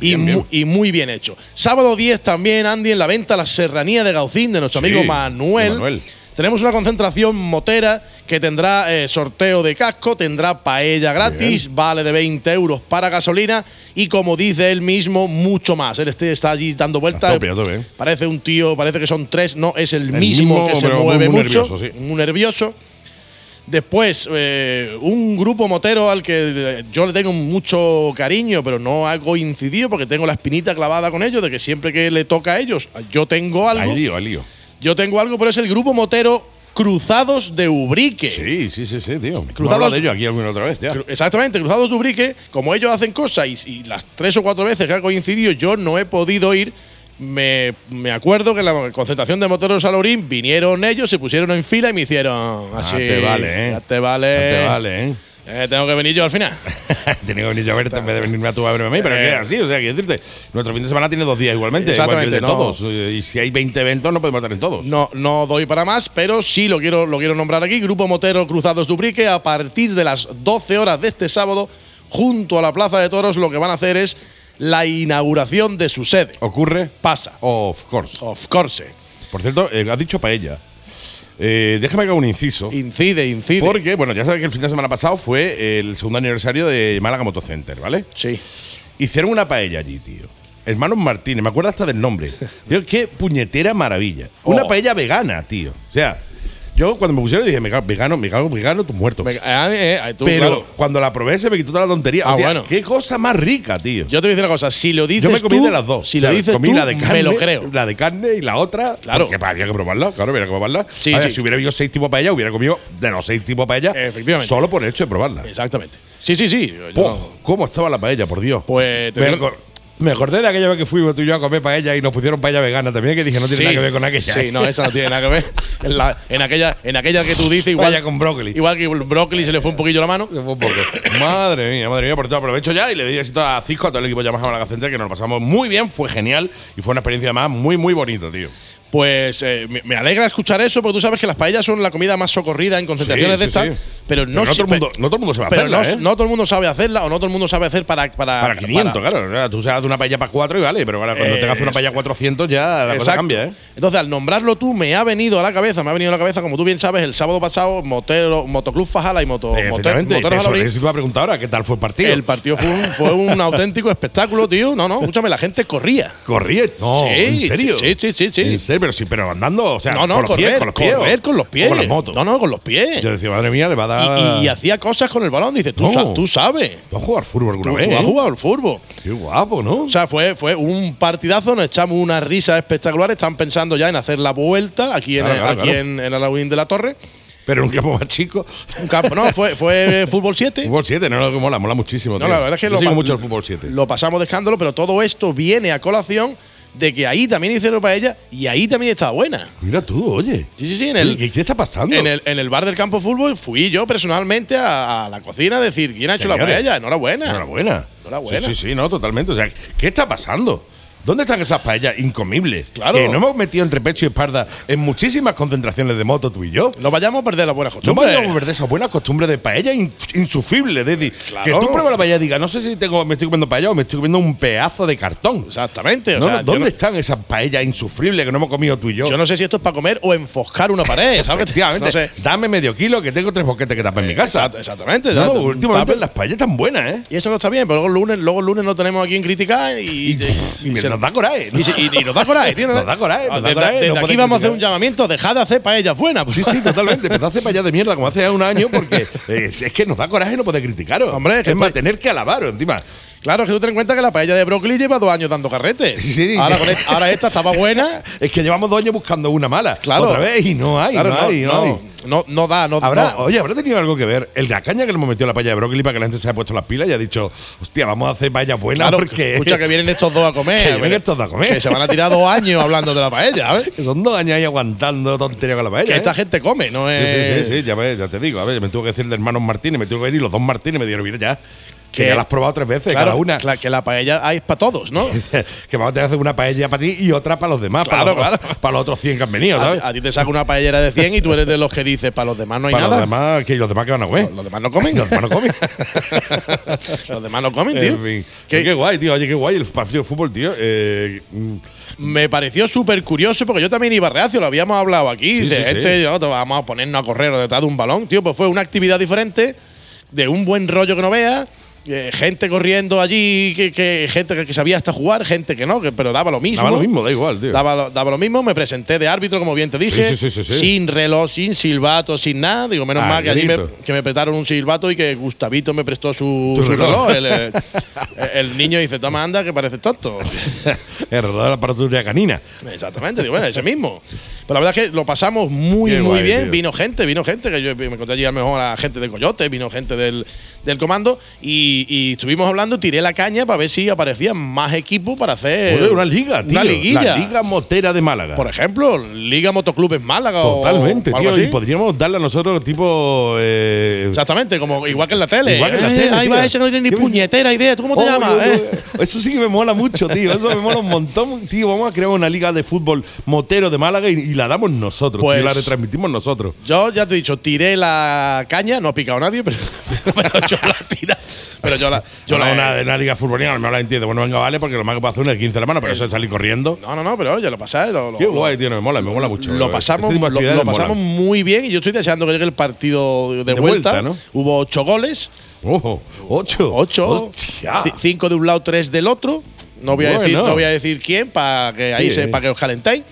Y, Bien, bien. y muy bien hecho. Sábado 10 también, Andy, en la venta La Serranía de Gaucín, de nuestro Sí, amigo Manuel. Manuel. Tenemos una concentración motera que tendrá eh, sorteo de casco, tendrá paella gratis, vale de 20 euros para gasolina y como dice él mismo, mucho más. Él este está allí dando vueltas. Parece un tío, parece que son tres, no, es el, El mismo, mismo, que se muy- mueve muy mucho, nervioso, sí. muy nervioso. Después, eh, un grupo motero al que eh, yo le tengo mucho cariño, pero no hago incidido porque tengo la espinita clavada con ellos, de que siempre que le toca a ellos, yo tengo algo. Hay lío, hay lío. Yo tengo algo, pero es el grupo motero Cruzados de Ubrique. Sí, sí, sí, sí, tío. Cruzados- de ello aquí alguna otra vez, ya. Cru- Exactamente, Cruzados de Ubrique, como ellos hacen cosas y, y las tres o cuatro veces que ha coincidido, yo no he podido ir. Me, me acuerdo que en la concentración de moteros Salorín vinieron ellos, se pusieron en fila y me hicieron así. te vale, ¿eh? Ya te vale. Ya te vale, ¿eh? Eh, tengo que venir yo al final. Tenía que venir yo a verte en vez de venirme a tu a verme a mí, pero Eh. que es así, o sea, quiero decirte, nuestro fin de semana tiene dos días igualmente, Exactamente, igual que el de no. todos. Y si hay 20 eventos, no podemos estar en todos. No, no doy para más, pero sí lo quiero, lo quiero nombrar aquí. Grupo Motero Cruzados de Ubrique, a partir de las 12 horas de este sábado, junto a la Plaza de Toros, lo que van a hacer es la inauguración de su sede. ¿Ocurre? Pasa. Of course. Of course. Por cierto, eh, has dicho paella. Eh, déjame que haga un inciso. Incide, incide. Porque, bueno, ya sabes que el fin de semana pasado fue el segundo aniversario de Málaga Motocenter, ¿vale? Sí. Hicieron una paella allí, tío. Hermanos Martínez, me acuerdo hasta del nombre. Tío, qué puñetera maravilla. Una Oh. paella vegana, tío. O sea, yo cuando me pusieron dije, "Mega- vegano, vegano, vegano, tú muerto. Me- eh, eh, tú, Pero claro. cuando la probé se me quitó toda la tontería. Ah, bueno. Qué cosa más rica, tío. Yo te voy a decir una cosa. Si lo dices Yo me comí tú, de las dos. Si O sea, lo dices comí tú, la de carne, me lo creo. La de carne y la otra. Claro. Que había que probarla, claro, había que probarla. Sí, A ver, sí. Si hubiera habido seis tipos de paella, hubiera comido de los seis tipos de paella. Efectivamente. Solo por el hecho de probarla. Exactamente. Sí, sí, sí. Yo Po, no- ¿Cómo estaba la paella, por Dios? Pues te Pero digo- Me acordé de aquella vez que fuimos tú y yo a comer paella y nos pusieron paella vegana también, que dije, no tiene Sí. nada que ver con aquella. Sí, ¿eh? no, esa no tiene nada que ver. En, la- en aquella, en aquella que tú dices, igual. Paella con brócoli. Igual que el brócoli se le fue un poquillo la mano. Se fue un poco. madre mía, madre mía, por todo aprovecho ya y le doy éxito a Cisco, a todo el equipo de Yamaha Málaga Center, que nos lo pasamos muy bien, fue genial y fue una experiencia además muy, muy bonita, tío. Pues eh, me, alegra escuchar eso, porque tú sabes que las paellas son la comida más socorrida en concentraciones Sí, de sí, estas. sí. Pero no, Pero no todo el mundo- no todo el mundo sabe pero hacerla, no, ¿eh? no todo el mundo sabe hacerla o no todo el mundo sabe hacer para. Para, Para 500, claro. Tú sabes una paella para 4 y vale, pero ahora cuando Eh, te haces una paella 400 ya la cosa Exacto. cambia, ¿eh? Entonces, al nombrarlo tú, me ha venido a la cabeza, me ha venido a la cabeza, como tú bien sabes, el sábado pasado, Motero, Motoclub Fajala y Moto, Moter- Efectivamente, Moteros eso, te iba a preguntar ahora, ¿qué tal fue el partido? El partido fue un, fue un auténtico espectáculo, tío. No, no, escúchame, la gente corría. ¿Corría? No, Sí, ¿en serio? sí, sí, sí, sí. ¿En serio? Pero sí, pero andando, o sea, no, no, con los correr, pies, con los pies. correr con los o pies. con las motos. No, no, con los pies. Yo decía, madre mía, le va a dar. Y, y hacía cosas con el balón. Dice, tú, No. sa- tú sabes. ¿Tú has jugado al fútbol alguna Tú, vez? tú has eh? jugado al fútbol. Qué guapo, ¿no? O sea, fue, fue un partidazo, nos echamos una risa espectacular. Están pensando ya en hacer la vuelta aquí en, Claro, claro, aquí claro. en, en de la Torre. pero en un campo más chico. Un campo, no, fue, fue fútbol 7. Fútbol 7, no lo que mola, mola muchísimo. No, tío. la verdad es que Yo lo, sigo mucho el fútbol 7. lo pasamos de escándalo, pero todo esto viene a colación de que ahí también hicieron para ella y ahí también estaba buena. Mira tú, oye. Sí, sí, sí, en el, ¿Qué, qué está pasando? en el, en el bar del campo fútbol fui yo personalmente a, a la cocina a decir quién ha hecho la paella. Enhorabuena. Enhorabuena. Enhorabuena. Sí, sí, sí, no, totalmente. O sea, ¿qué está pasando? ¿Dónde están esas paellas incomibles? Claro. Que no hemos metido entre pecho y espalda en muchísimas concentraciones de moto tú y yo. No vayamos a perder la buena No costumbre. vayamos a perder esa buena costumbre de paella in- insufrible. Decir, Claro. que tú pruebas la paella y digas, no sé si tengo, me estoy comiendo paella o me estoy comiendo un pedazo de cartón. Exactamente. o No, sea, no, ¿Dónde no- están esas paellas insufribles que no hemos comido tú y yo? Yo no sé si esto es para comer o enfoscar una pared. ¿sabes? Efectivamente. No sé. Dame medio kilo que tengo tres boquetes que tapan en mi casa. Exact- exactamente. No, últimamente las paellas están buenas, ¿eh? Y eso no está bien, pero luego el lunes, luego el lunes no tenemos a quien criticar y, Y se- nos da coraje. ¿no? y y- y nos da coraje, tío. Nos da coraje, nos da coraje, desde aquí vamos a hacer criticar. un llamamiento, dejad de hacer paellas buenas. Sí, sí, totalmente. Empezó a hacer paellas de mierda como hace un año porque eh, es, es que nos da coraje no poder criticaros. Hombre, es que es más, pa- tener que alabaros encima. Claro, es que tú ten en cuenta que la paella de brócoli lleva dos años dando carrete. Sí, ahora, con esta, ahora esta estaba buena. Es que llevamos dos años buscando una mala. Claro. Otra vez y no hay, Claro, no, hay, no, hay. no, no da, no Habrá, no. Oye, ¿habrá tenido algo que ver el la caña que le hemos metido a la paella de brócoli para que la gente se haya puesto las pilas y ha dicho, hostia, vamos a hacer paella buena Claro, porque. escucha que vienen estos dos a comer. Que vienen estos dos a comer. Que se van a tirar dos años hablando de la paella, ¿ves? Que son dos años ahí aguantando tontería con la paella. Que ¿eh? esta gente come, no es. sí, sí, sí, ya, ves, ya te digo. A ver, me tuvo que decir de hermanos Martínez, me tuvo que venir los dos Martínez me dieron, mira ya. Que ya la has probado tres veces, Claro, cada una. que la paella hay para todos, ¿no? que vamos a tener que hacer una paella para ti y otra para los demás, Claro, para, los, claro. para los otros 100 que han venido, ¿sabes? a ti te saca una paellera de 100 y tú eres de los que dices, para los demás no hay para nada. los demás, que los demás que van a comer. Los demás no comen. Los demás no comen. los demás no comen, tío. En fin. Que- Qué, guay, tío. Oye, qué guay el partido de fútbol, tío. Eh, mm, Me pareció súper curioso porque yo también iba reacio, lo habíamos hablado aquí. Sí, de sí, sí. este, yo, te vamos a ponernos a correr detrás de un balón. Tío, pues fue una actividad diferente, de un buen rollo que no veas. Eh, gente corriendo allí, que, que- gente que, que sabía hasta jugar, gente que no, que, pero daba lo mismo. daba lo mismo, da igual, tío. Daba lo, daba lo mismo, me presenté de árbitro, como bien te dije. Sí, sí, sí. Sin reloj, sin silbato, sin nada. Digo, menos Ah, mal que allí me, que me prestaron un silbato y que Gustavito me prestó su, Tu su reloj. reloj. El, el niño dice, toma, anda, que pareces tonto. el rodador de la aparatura canina. Exactamente, digo, bueno, ese mismo. Pero la verdad es que lo pasamos muy, muy guay, bien. tío. Vino gente, vino gente, que yo me encontré allí a lo mejor a gente de Coyote, vino gente del, del comando y, y estuvimos hablando, tiré la caña para ver si aparecían más equipos para hacer una liga, tío. Una liguilla. La Liga Motera de Málaga. Por ejemplo, Liga Motoclubes Málaga Totalmente, o algo tío. Y así. podríamos darle a nosotros tipo. eh, Exactamente, como igual que en la tele. Igual que en la Eh, tele, Ahí va ese que no tiene ni puñetera idea. ¿Tú cómo te Oh, llamas? yo- eh? yo- Eso sí que me mola mucho, tío. Eso me mola un montón, tío. Vamos a crear una liga de fútbol motero de Málaga y, y la damos nosotros, Pues- tío, la retransmitimos nosotros. Yo ya te he dicho, tiré la caña, no ha picado nadie, pero, pero yo la tira. Pero yo la. Yo la una, de una liga futbolera, no la entiendo. Bueno, venga, vale, porque lo más que puedo hacer es de 15 de la mano, pero eso es salir corriendo. No, no, no, pero oye, lo pasé. Lo, lo- Qué lo- guay, tío, me mola, me mola mucho. Lo pasamos, Este lo, lo pasamos muy bien y yo estoy deseando que llegue el partido de, De vuelta. vuelta, ¿no? Hubo ocho goles, Ojo, ocho. ocho, Hostia. ci- cinco de un lado, tres del otro. No voy a decir, no voy a decir quién para que ahí Sí, se, eh. para que os calentéis.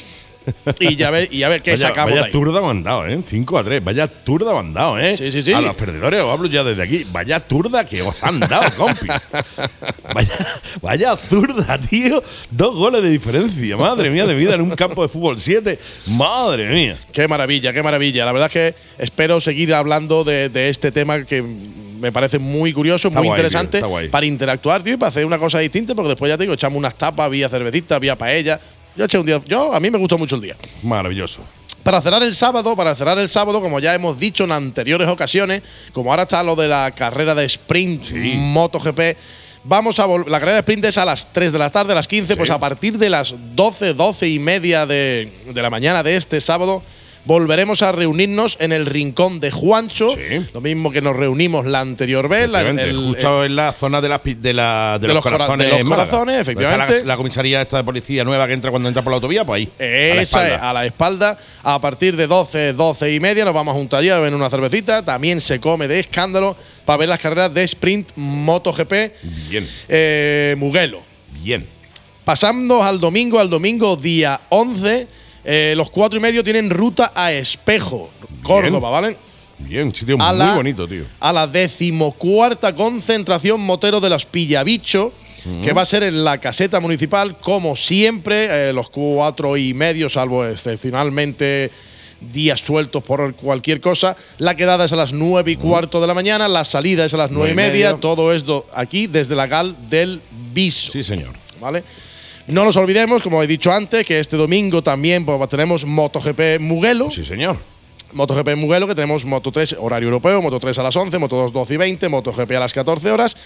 Y ya ver, y ya ver qué Vaya, sacamos vaya de mandado, ¿eh? 5 a 3. Vaya tour de mandado, ¿eh? Sí, sí, sí. A los perdedores os hablo ya desde aquí. Vaya turda que os han dado, compis. Vaya, vaya zurda, tío. Dos goles de diferencia. Madre mía de vida en un campo de fútbol 7. Madre mía. Qué maravilla, qué maravilla. La verdad es que espero seguir hablando de, de este tema que me parece muy curioso, Está muy guay, tío, interesante guay. para interactuar, tío, y para hacer una cosa distinta, porque después ya te digo, echamos unas tapas, vía cervecita, vía paella. Yo eché un día, yo a mí me gustó mucho el día. Maravilloso. Para cerrar el sábado, para cerrar el sábado, como ya hemos dicho en anteriores ocasiones, como ahora está lo de la carrera de sprint MotoGP, vamos a la carrera de sprint es a las 3 de la tarde, a las 15, pues a partir de las 12, 12 y media de, de la mañana de este sábado. Volveremos a reunirnos en el rincón de Juancho, lo mismo que nos reunimos la anterior vez. la- Efectivamente, el- justo en la zona de, la- de de los, los cora- corazones. de los corazones, efectivamente. La, la comisaría esta de policía nueva que entra cuando entra por la autovía, pues ahí. a la Esa espalda. es, a la espalda. A partir de 12, 12 y media nos vamos a juntar allí a beber una cervecita. También se come de escándalo para ver las carreras de sprint MotoGP Bien, eh, Mugello. bien. Pasando al domingo, al domingo día 11, eh, los cuatro y medio tienen ruta a Espejo, Córdoba, ¿vale? Bien, sitio A muy la- bonito, tío. A la decimocuarta concentración motero de las Pillabicho, que va a ser en la caseta municipal, como siempre, eh, los cuatro y medio, salvo excepcionalmente días sueltos por cualquier cosa. La quedada es a las nueve y cuarto de la mañana, la salida es a las nueve y Nueve y media. media. Todo esto aquí desde la Gal del Viso. Sí, señor. ¿Vale? No nos olvidemos, como he dicho antes, que este domingo también pues, tenemos MotoGP Mugello. Sí, señor. MotoGP Mugello, que tenemos Moto 3 horario europeo, Moto 3 a las 11, Moto 2 12 y 20, MotoGP a las 14 horas.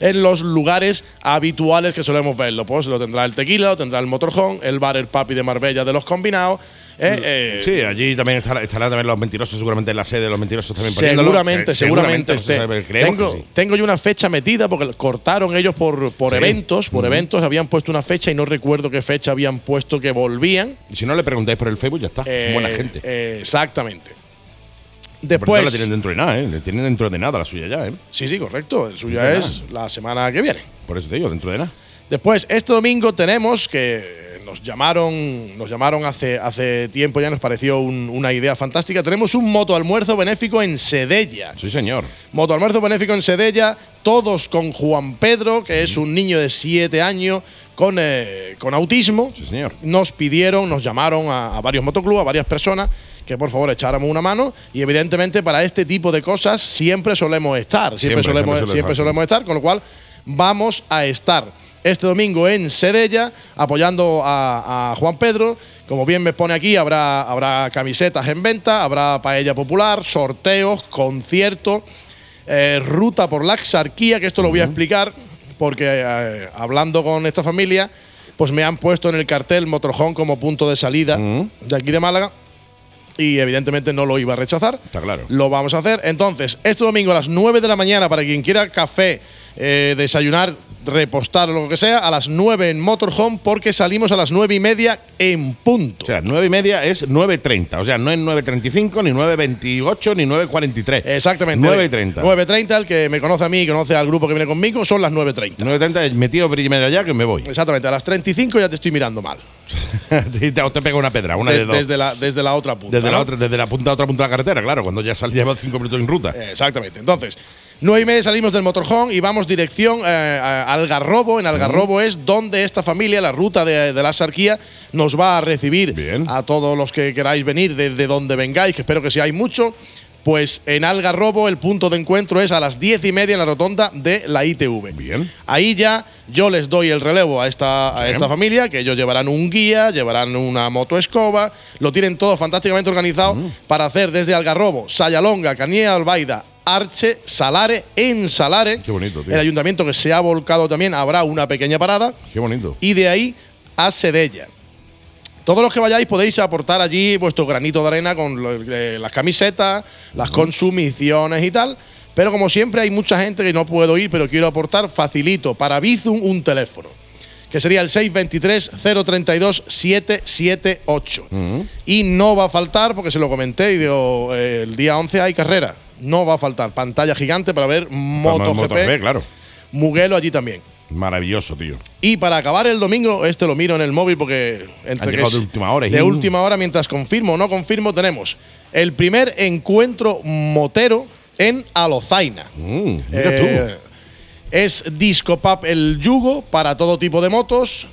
En los lugares habituales que solemos verlo, pues lo tendrá el Tequila, lo tendrá el Motorhome, el bar El Papi de Marbella de los combinados. eh, eh, Sí, allí también estará, estará también los mentirosos, seguramente en la sede de los mentirosos también. Seguramente, Eh, seguramente no se esté. sabe, creemos Tengo, sí. tengo yo una fecha metida porque cortaron ellos por, por Sí. eventos, por eventos, habían puesto una fecha y no recuerdo qué fecha habían puesto que volvían. Y si no le preguntáis por el Facebook, ya está. Son buena gente. eh, exactamente. Después. la tienen dentro de nada, ¿eh? Le tienen dentro de nada la suya ya, ¿eh? Sí, sí, correcto. El suya Dentro es la semana que viene. Por eso te digo, dentro de nada. Después, este domingo tenemos que nos llamaron, nos llamaron hace, hace tiempo, ya nos pareció un- una idea fantástica. Tenemos un moto almuerzo benéfico en Sedella. Sí, señor. Moto almuerzo benéfico en Sedella, todos con Juan Pedro, que es un niño de 7 años con, eh, con autismo. Sí, señor. Nos pidieron, nos llamaron a, a varios motoclubs, a varias personas, que por favor echáramos una mano. Y evidentemente para este tipo de cosas siempre solemos estar. Siempre, Siempre, solemos, siempre estar, solemos estar, con lo cual vamos a estar este domingo en Sedella apoyando a, a Juan Pedro. Como bien me pone aquí, habrá, habrá camisetas en venta, habrá paella popular, sorteos, conciertos, eh, ruta por la exarquía, que esto lo voy a explicar porque eh, hablando con esta familia, pues me han puesto en el cartel Motorhome como punto de salida de aquí de Málaga. Y evidentemente no lo iba a rechazar. Está claro. Lo vamos a hacer. Entonces, este domingo a las 9 de la mañana, para quien quiera café, eh, desayunar, repostar o lo que sea, a las 9 en Motorhome, porque salimos a las 9 y media en punto. O sea, 9 y media es 9.30. O sea, no es 9.35, ni 9.28, ni 9.43. Exactamente. 9.30. 9.30, el que me conoce a mí y conoce al grupo que viene conmigo, son las 9.30. 9.30 es metido primero ya que me voy. Exactamente, a las 35 ya te estoy mirando mal. te, te pega una pedra, una de, De- dos. desde, la, desde la otra punta. desde, la otra, desde la punta a otra punta de la carretera, claro, cuando ya sal, lleva 5 minutos en ruta. Exactamente. Entonces, nueve y media salimos del motorhome y vamos dirección eh, a Algarrobo. En Algarrobo es donde esta familia, la ruta de, de la Sarquía, nos va a recibir Bien. a todos los que queráis venir, desde donde vengáis, que espero que seáis mucho. Pues en Algarrobo el punto de encuentro es a las diez y media en la rotonda de la ITV. Bien. Ahí ya yo les doy el relevo a esta, a esta familia, que ellos llevarán un guía, llevarán una moto escoba, lo tienen todo fantásticamente organizado para hacer desde Algarrobo, Sayalonga, Canía Albaida, Arche, Salare, en Salare. Qué bonito, tío. El ayuntamiento que se ha volcado también habrá una pequeña parada Qué bonito. y de ahí a Sedella. Todos los que vayáis podéis aportar allí vuestro granito de arena con lo- eh, las camisetas, las consumiciones y tal. Pero como siempre hay mucha gente que no puedo ir, pero quiero aportar facilito para Bizum un teléfono, que sería el 623-032-778. Y no va a faltar, porque se lo comenté y digo, eh, el día 11 hay carrera. No va a faltar pantalla gigante para ver MotoGP. MotoGP, claro. Muguelo allí también. Maravilloso, tío. Y para acabar el domingo, este lo miro en el móvil porque entre que es de última hora, De última hora, mientras confirmo o no confirmo, tenemos el primer encuentro motero en Alozaina. Mm, mira Eh, Es Disco Pub el yugo para todo tipo de motos.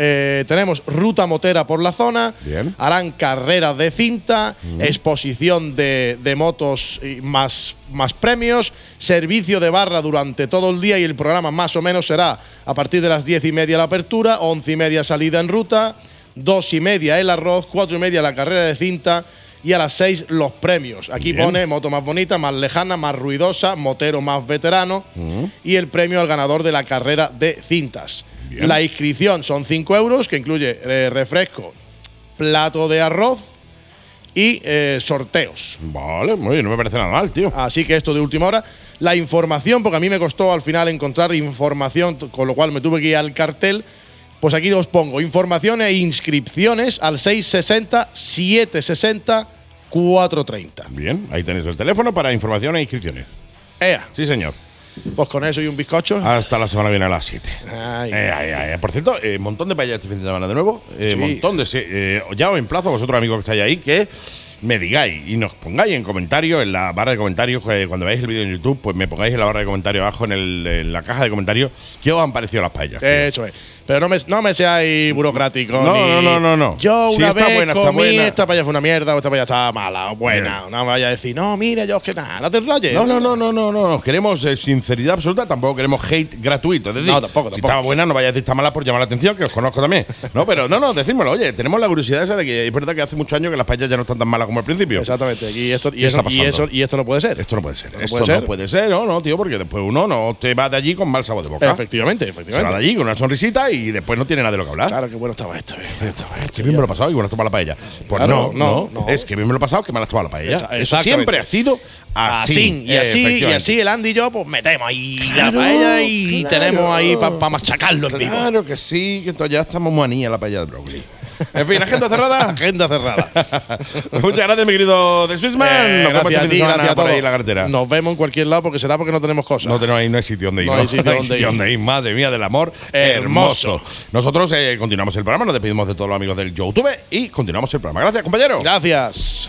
Eh, tenemos ruta motera por la zona, Bien. harán carreras de cinta, exposición de, de motos y más, más premios, servicio de barra durante todo el día y el programa más o menos será a partir de las 10 y media la apertura, 11 y media salida en ruta, 2 y media el arroz, 4 y media la carrera de cinta y a las 6 los premios. Aquí Bien. pone moto más bonita, más lejana, más ruidosa, motero más veterano y el premio al ganador de la carrera de cintas. Bien. La inscripción son 5 euros, que incluye eh, refresco, plato de arroz y eh, sorteos. Vale, muy bien, no me parece nada mal, tío. Así que esto de última hora. La información, porque a mí me costó al final encontrar información, con lo cual me tuve que ir al cartel. Pues aquí os pongo información e inscripciones al 660-760-430. Bien, ahí tenéis el teléfono para información e inscripciones. Ea, Sí, señor. pues con eso y un bizcocho. Hasta la semana viene a las 7. Ay. Eh, ay, ay. Por cierto, eh, montón de paellas este fin de semana de nuevo. Eh, Sí. Montón de. eh, ya os emplazo a vosotros, amigos que estáis ahí, que me digáis y nos pongáis en comentarios, en la barra de comentarios, eh, cuando veáis el vídeo en YouTube, pues me pongáis en la barra de comentarios abajo, en, el- en la caja de comentarios, qué os han parecido las paellas. Eso es. Pero no me, no me seáis burocrático. No, ni- no, no, no, no. Yo Si una está vez buena, está comí, buena. esta paella fue una mierda, o esta paella está mala o buena. Bien. No me vaya a decir, no, mira, yo es que nada, no te enrolles. No, no, no, no, no, no. Queremos eh, sinceridad absoluta, tampoco queremos hate gratuito. Es decir, No, tampoco, si está buena, no vaya a decir está mala por llamar la atención, que os conozco también. No, pero no, no, decídmelo. Oye, tenemos la curiosidad esa de que es verdad que hace muchos años que las paellas ya no están tan malas como al principio. Exactamente. Y esto, y, ¿Qué eso, y, eso, y esto no puede ser. Esto no puede ser. No Esto puede ser. no puede ser, no, no, tío, porque después uno no te va de allí con mal sabor de boca. Efectivamente, Se va efectivamente. de allí con una sonrisita y después no tiene nada de lo que hablar. Claro, qué bueno estaba esto. eh. Qué bien me lo he pasado y bueno, estaba la paella. Pues Claro, no, no, no. Es que bien me lo he pasado que me la estaba la paella. Eso siempre ha sido así. Así, y así, y así el Andy y yo, pues metemos ahí Claro, la paella y claro. tenemos ahí para machacarlo en vivo. Claro que sí, que ya estamos manía la paella de brócoli. En fin, agenda cerrada. Agenda cerrada. Muchas gracias, mi querido The Swissman. Eh, Nos vemos gracias a ti, de gracias a por ahí la carretera. Nos vemos en cualquier lado porque será porque no tenemos cosas. No, tenemos ahí, no hay sitio donde ir. No hay sitio donde ir. Madre mía, del amor Hermoso. hermoso. Nosotros eh, continuamos el programa, nos despedimos de todos los amigos del YouTube y continuamos el programa. Gracias, compañero. Gracias.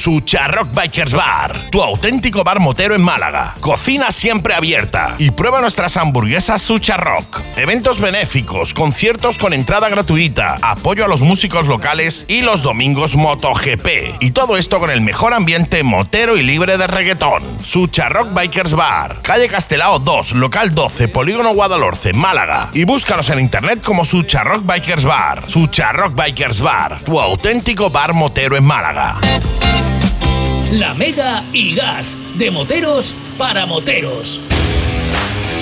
Sucharrock Bikers Bar, tu auténtico bar motero en Málaga. Cocina siempre abierta y prueba nuestras hamburguesas Sucharrock. Eventos benéficos, conciertos con entrada gratuita, apoyo a los músicos locales y los domingos MotoGP. Y todo esto con el mejor ambiente motero y libre de reggaetón. Sucharrock Bikers Bar, calle Castelao 2, local 12, Polígono Guadalhorce, Málaga. Y búscanos en internet como Sucharrock Bikers Bar. Sucharrock Bikers Bar, tu auténtico bar motero en Málaga. La Mega y Gas, de moteros para moteros.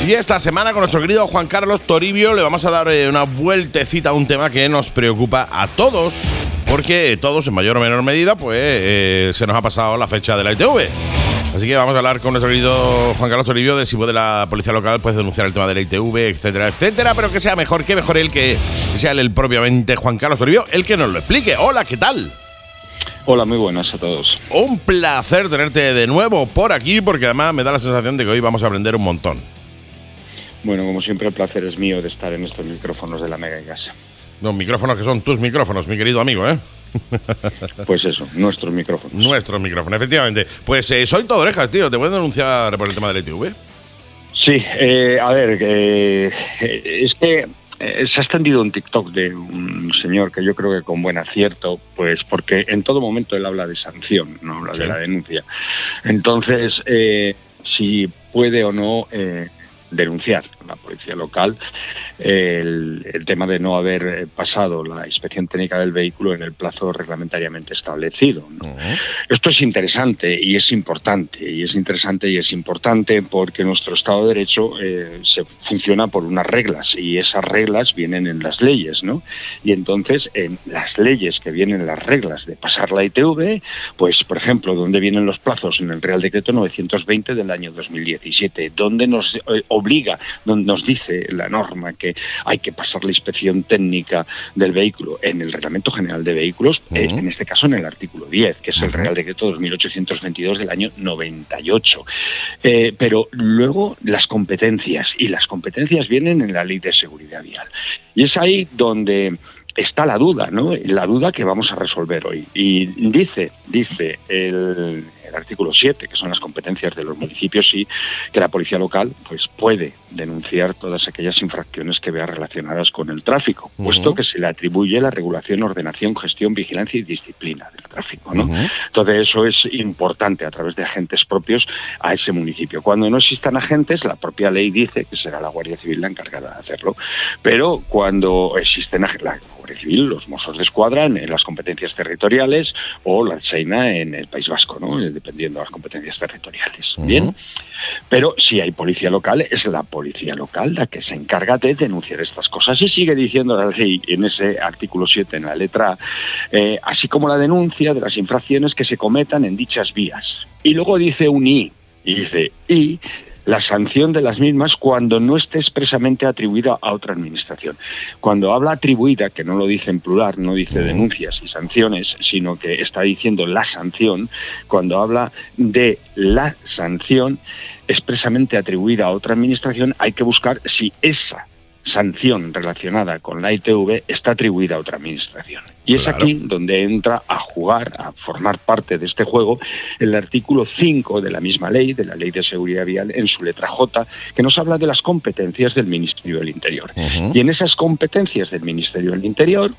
Y esta semana con nuestro querido Juan Carlos Toribio le vamos a dar eh, una vueltecita a un tema que nos preocupa a todos, porque todos en mayor o menor medida pues eh, se nos ha pasado la fecha de la ITV. Así que vamos a hablar con nuestro querido Juan Carlos Toribio de si puede la policía local pues denunciar el tema de la ITV, etcétera, etcétera, pero que sea mejor, que mejor él que sea él propiamente Juan Carlos Toribio, el que nos lo explique. Hola, ¿qué tal? Hola, muy buenas a todos. Un placer tenerte de nuevo por aquí, porque además me da la sensación de que hoy vamos a aprender un montón. Bueno, como siempre, el placer es mío de estar en estos micrófonos de la Mega en Casa. Los micrófonos que son tus micrófonos, mi querido amigo, ¿eh? Pues eso, nuestros micrófonos. Nuestros micrófonos, efectivamente. Pues eh, soy todo orejas, tío. Te voy a denunciar por el tema del ITV. Sí, eh, a ver, eh, es que eh, se ha extendido un TikTok de un señor que yo creo que con buen acierto, pues porque en todo momento él habla de sanción, no habla de la denuncia. Entonces, eh, si puede o no eh, denunciar la policía local el, el, tema de no haber pasado la inspección técnica del vehículo en el plazo reglamentariamente establecido. ¿no? Uh -huh. Esto es interesante y es importante, y es interesante y es importante porque nuestro Estado de Derecho eh, se funciona por unas reglas y esas reglas vienen en las leyes, ¿no? Y entonces en las leyes que vienen las reglas de pasar la ITV, pues por ejemplo, ¿dónde vienen los plazos? En el Real Decreto 920 del año 2017, donde nos eh, obliga, donde nos dice la norma que hay que pasar la inspección técnica del vehículo en el Reglamento General de Vehículos, uh -huh. eh, en este caso en el artículo 10, que es el Real Decreto 2822 del año 98. Eh, pero luego las competencias, y las competencias vienen en la Ley de Seguridad Vial. Y es ahí donde está la duda, ¿no? La duda que vamos a resolver hoy. Y dice, dice el, el artículo 7, que son las competencias de los municipios, y que la policía local pues, puede denunciar todas aquellas infracciones que vea relacionadas con el tráfico, uh -huh. puesto que se le atribuye la regulación, ordenación, gestión, vigilancia y disciplina del tráfico. ¿no? Uh -huh. Entonces, eso es importante a través de agentes propios a ese municipio. Cuando no existan agentes, la propia ley dice que será la Guardia Civil la encargada de hacerlo, pero cuando existen la Guardia Civil, los Mossos de Escuadra en, las competencias territoriales o la Seina en el País Vasco, ¿no? Dependiendo de las competencias territoriales. Uh -huh. Bien, pero si hay policía local, es la policía local la que se encarga de denunciar estas cosas. Y sigue diciendo la ley en ese artículo 7, en la letra A, eh, así como la denuncia de las infracciones que se cometan en dichas vías. Y luego dice un I, y dice, y la sanción de las mismas cuando no esté expresamente atribuida a otra administración. Cuando habla atribuida, que no lo dice en plural, no dice denuncias y sanciones, sino que está diciendo la sanción, cuando habla de la sanción expresamente atribuida a otra administración, hay que buscar si esa sanción relacionada con la ITV está atribuida a otra administración. Y es claro. aquí donde entra a jugar, a formar parte de este juego, el artículo 5 de la misma ley, de la Ley de Seguridad Vial, en su letra J, que nos habla de las competencias del Ministerio del Interior. Uh -huh. Y en esas competencias del Ministerio del Interior,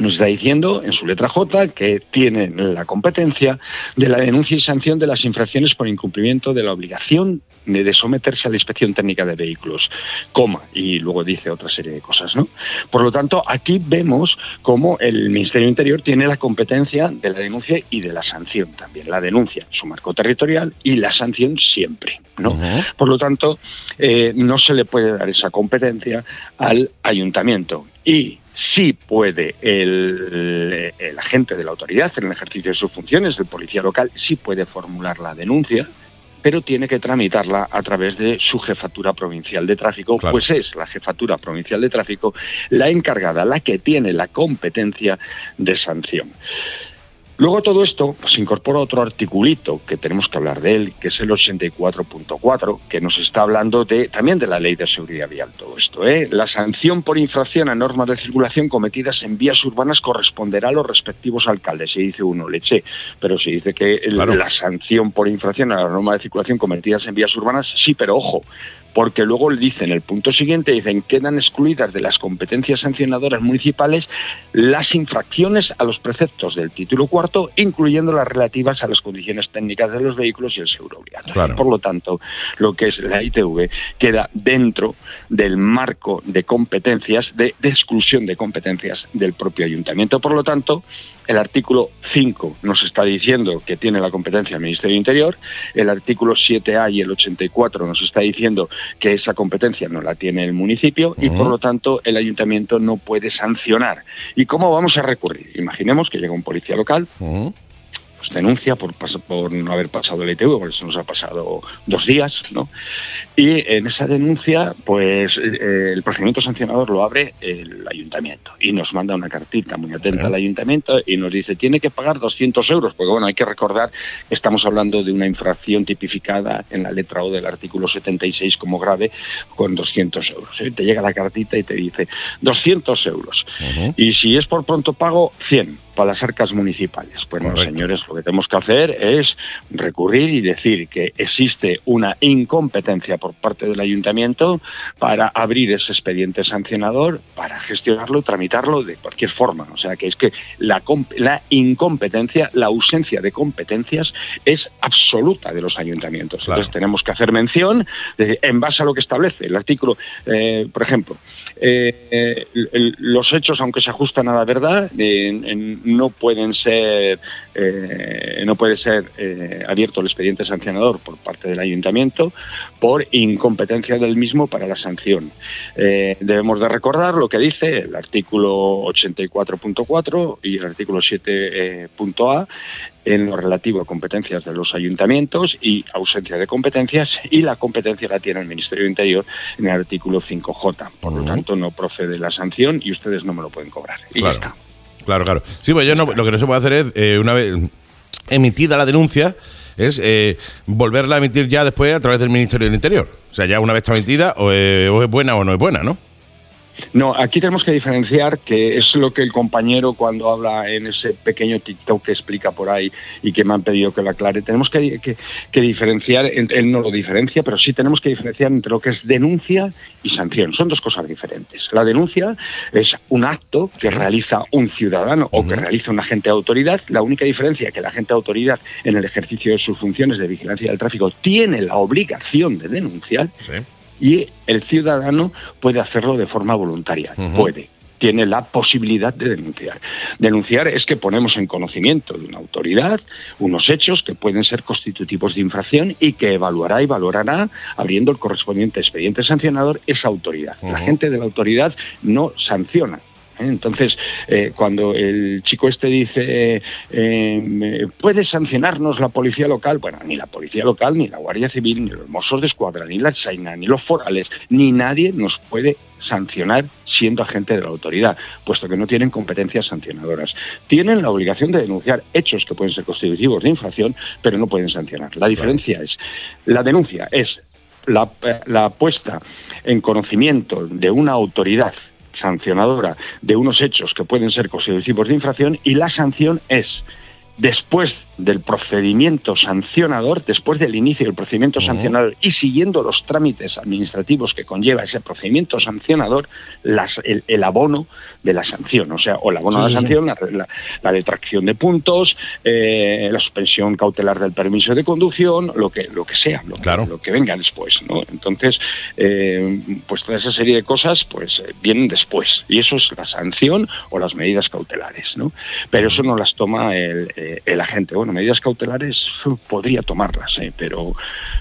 nos está diciendo en su letra J que tiene la competencia de la denuncia y sanción de las infracciones por incumplimiento de la obligación de someterse a la inspección técnica de vehículos, coma, y luego dice otra serie de cosas, ¿no? Por lo tanto, aquí vemos cómo el Ministerio Interior tiene la competencia de la denuncia y de la sanción también. La denuncia, su marco territorial, y la sanción siempre, ¿no? Uh -huh. Por lo tanto, eh, no se le puede dar esa competencia al ayuntamiento. Y sí puede el, el, agente de la autoridad en el ejercicio de sus funciones, el policía local, sí puede formular la denuncia, pero tiene que tramitarla a través de su jefatura provincial de tráfico, claro. pues es la jefatura provincial de tráfico la encargada, la que tiene la competencia de sanción. Luego todo esto pues, incorpora otro articulito que tenemos que hablar de él, que es el 84.4, que nos está hablando de, también de la ley de seguridad vial, todo esto. ¿eh? La sanción por infracción a normas de circulación cometidas en vías urbanas corresponderá a los respectivos alcaldes. Se dice uno, leche, pero se dice que claro. la sanción por infracción a la norma de circulación cometidas en vías urbanas, sí, pero ojo, porque luego le dicen el punto siguiente, dicen quedan excluidas de las competencias sancionadoras municipales las infracciones a los preceptos del título cuarto, incluyendo las relativas a las condiciones técnicas de los vehículos y el seguro obligatorio. Claro. Por lo tanto, lo que es la ITV queda dentro del marco de competencias, de, de exclusión de competencias del propio ayuntamiento. Por lo tanto, el artículo 5 nos está diciendo que tiene la competencia el Ministerio del Interior, el artículo 7A y el 84 nos está diciendo que esa competencia no la tiene el municipio uh -huh. y por lo tanto el ayuntamiento no puede sancionar. ¿Y cómo vamos a recurrir? Imaginemos que llega un policía local. Uh -huh pues denuncia por, por no haber pasado el ITV, porque eso nos ha pasado dos días, ¿no? Y en esa denuncia, pues eh, el procedimiento sancionador lo abre el ayuntamiento y nos manda una cartita muy atenta sí. al ayuntamiento y nos dice, tiene que pagar 200 euros, porque bueno, hay que recordar que estamos hablando de una infracción tipificada en la letra O del artículo 76 como grave con 200 euros. ¿eh? Te llega la cartita y te dice 200 euros. Uh -huh. Y si es por pronto pago, 100 para las arcas municipales. Pues no, señores, lo que tenemos que hacer es recurrir y decir que existe una incompetencia por parte del ayuntamiento para abrir ese expediente sancionador, para gestionarlo, tramitarlo de cualquier forma. O sea, que es que la, la incompetencia, la ausencia de competencias es absoluta de los ayuntamientos. Entonces tenemos que hacer mención de, en base a lo que establece el artículo, eh, por ejemplo, eh, los hechos, aunque se ajustan a la verdad, no pueden ser, eh, no puede ser abierto el expediente sancionador por parte del ayuntamiento por incompetencia del mismo para la sanción. debemos de recordar lo que dice el artículo 84.4 y el artículo 7.a en lo relativo a competencias de los ayuntamientos y ausencia de competencias y la competencia la tiene el Ministerio de Interior en el artículo 5J. Por lo tanto, no procede la sanción y ustedes no me lo pueden cobrar. Y claro. ya está. Claro, claro. Sí, pues yo no, lo que no se puede hacer es, eh, una vez emitida la denuncia, es eh, volverla a emitir ya después a través del Ministerio del Interior. O sea, ya una vez está emitida, o, o es buena o no es buena, ¿no? No, aquí tenemos que diferenciar, que es lo que el compañero cuando habla en ese pequeño TikTok que explica por ahí y que me han pedido que lo aclare, tenemos que, diferenciar, él no lo diferencia, pero sí tenemos que diferenciar entre lo que es denuncia y sanción. Son dos cosas diferentes. La denuncia es un acto que realiza un ciudadano o que realiza un agente de autoridad. La única diferencia es que el agente de autoridad en el ejercicio de sus funciones de vigilancia del tráfico tiene la obligación de denunciar y el ciudadano puede hacerlo de forma voluntaria, puede tiene la posibilidad de denunciar. Denunciar es que ponemos en conocimiento de una autoridad unos hechos que pueden ser constitutivos de infracción y que evaluará y valorará, abriendo el correspondiente expediente sancionador, esa autoridad. La gente de la autoridad no sanciona. Entonces, eh, cuando el chico este dice, eh, ¿puede sancionarnos la policía local? Bueno, ni la policía local, ni la Guardia Civil, ni los Mossos de Escuadra, ni la China, ni los forales, ni nadie nos puede sancionar siendo agente de la autoridad, puesto que no tienen competencias sancionadoras. Tienen la obligación de denunciar hechos que pueden ser constitutivos de infracción, pero no pueden sancionar. La diferencia es, la denuncia es la, la puesta en conocimiento de una autoridad sancionadora de unos hechos que pueden ser constitutivos de infracción y la sanción es después del procedimiento sancionador, después del inicio del procedimiento sancionador y siguiendo los trámites administrativos que conlleva ese procedimiento sancionador, el, abono de la sanción, o sea, o el abono de la sanción, la, detracción de puntos, eh, la suspensión cautelar del permiso de conducción, lo que, lo que sea, lo, lo que venga después. ¿no? Entonces, eh, pues toda esa serie de cosas pues eh, vienen después y eso es la sanción o las medidas cautelares. ¿no? Pero eso no las toma el, el agente. Bueno, medidas cautelares podría tomarlas, ¿eh? pero,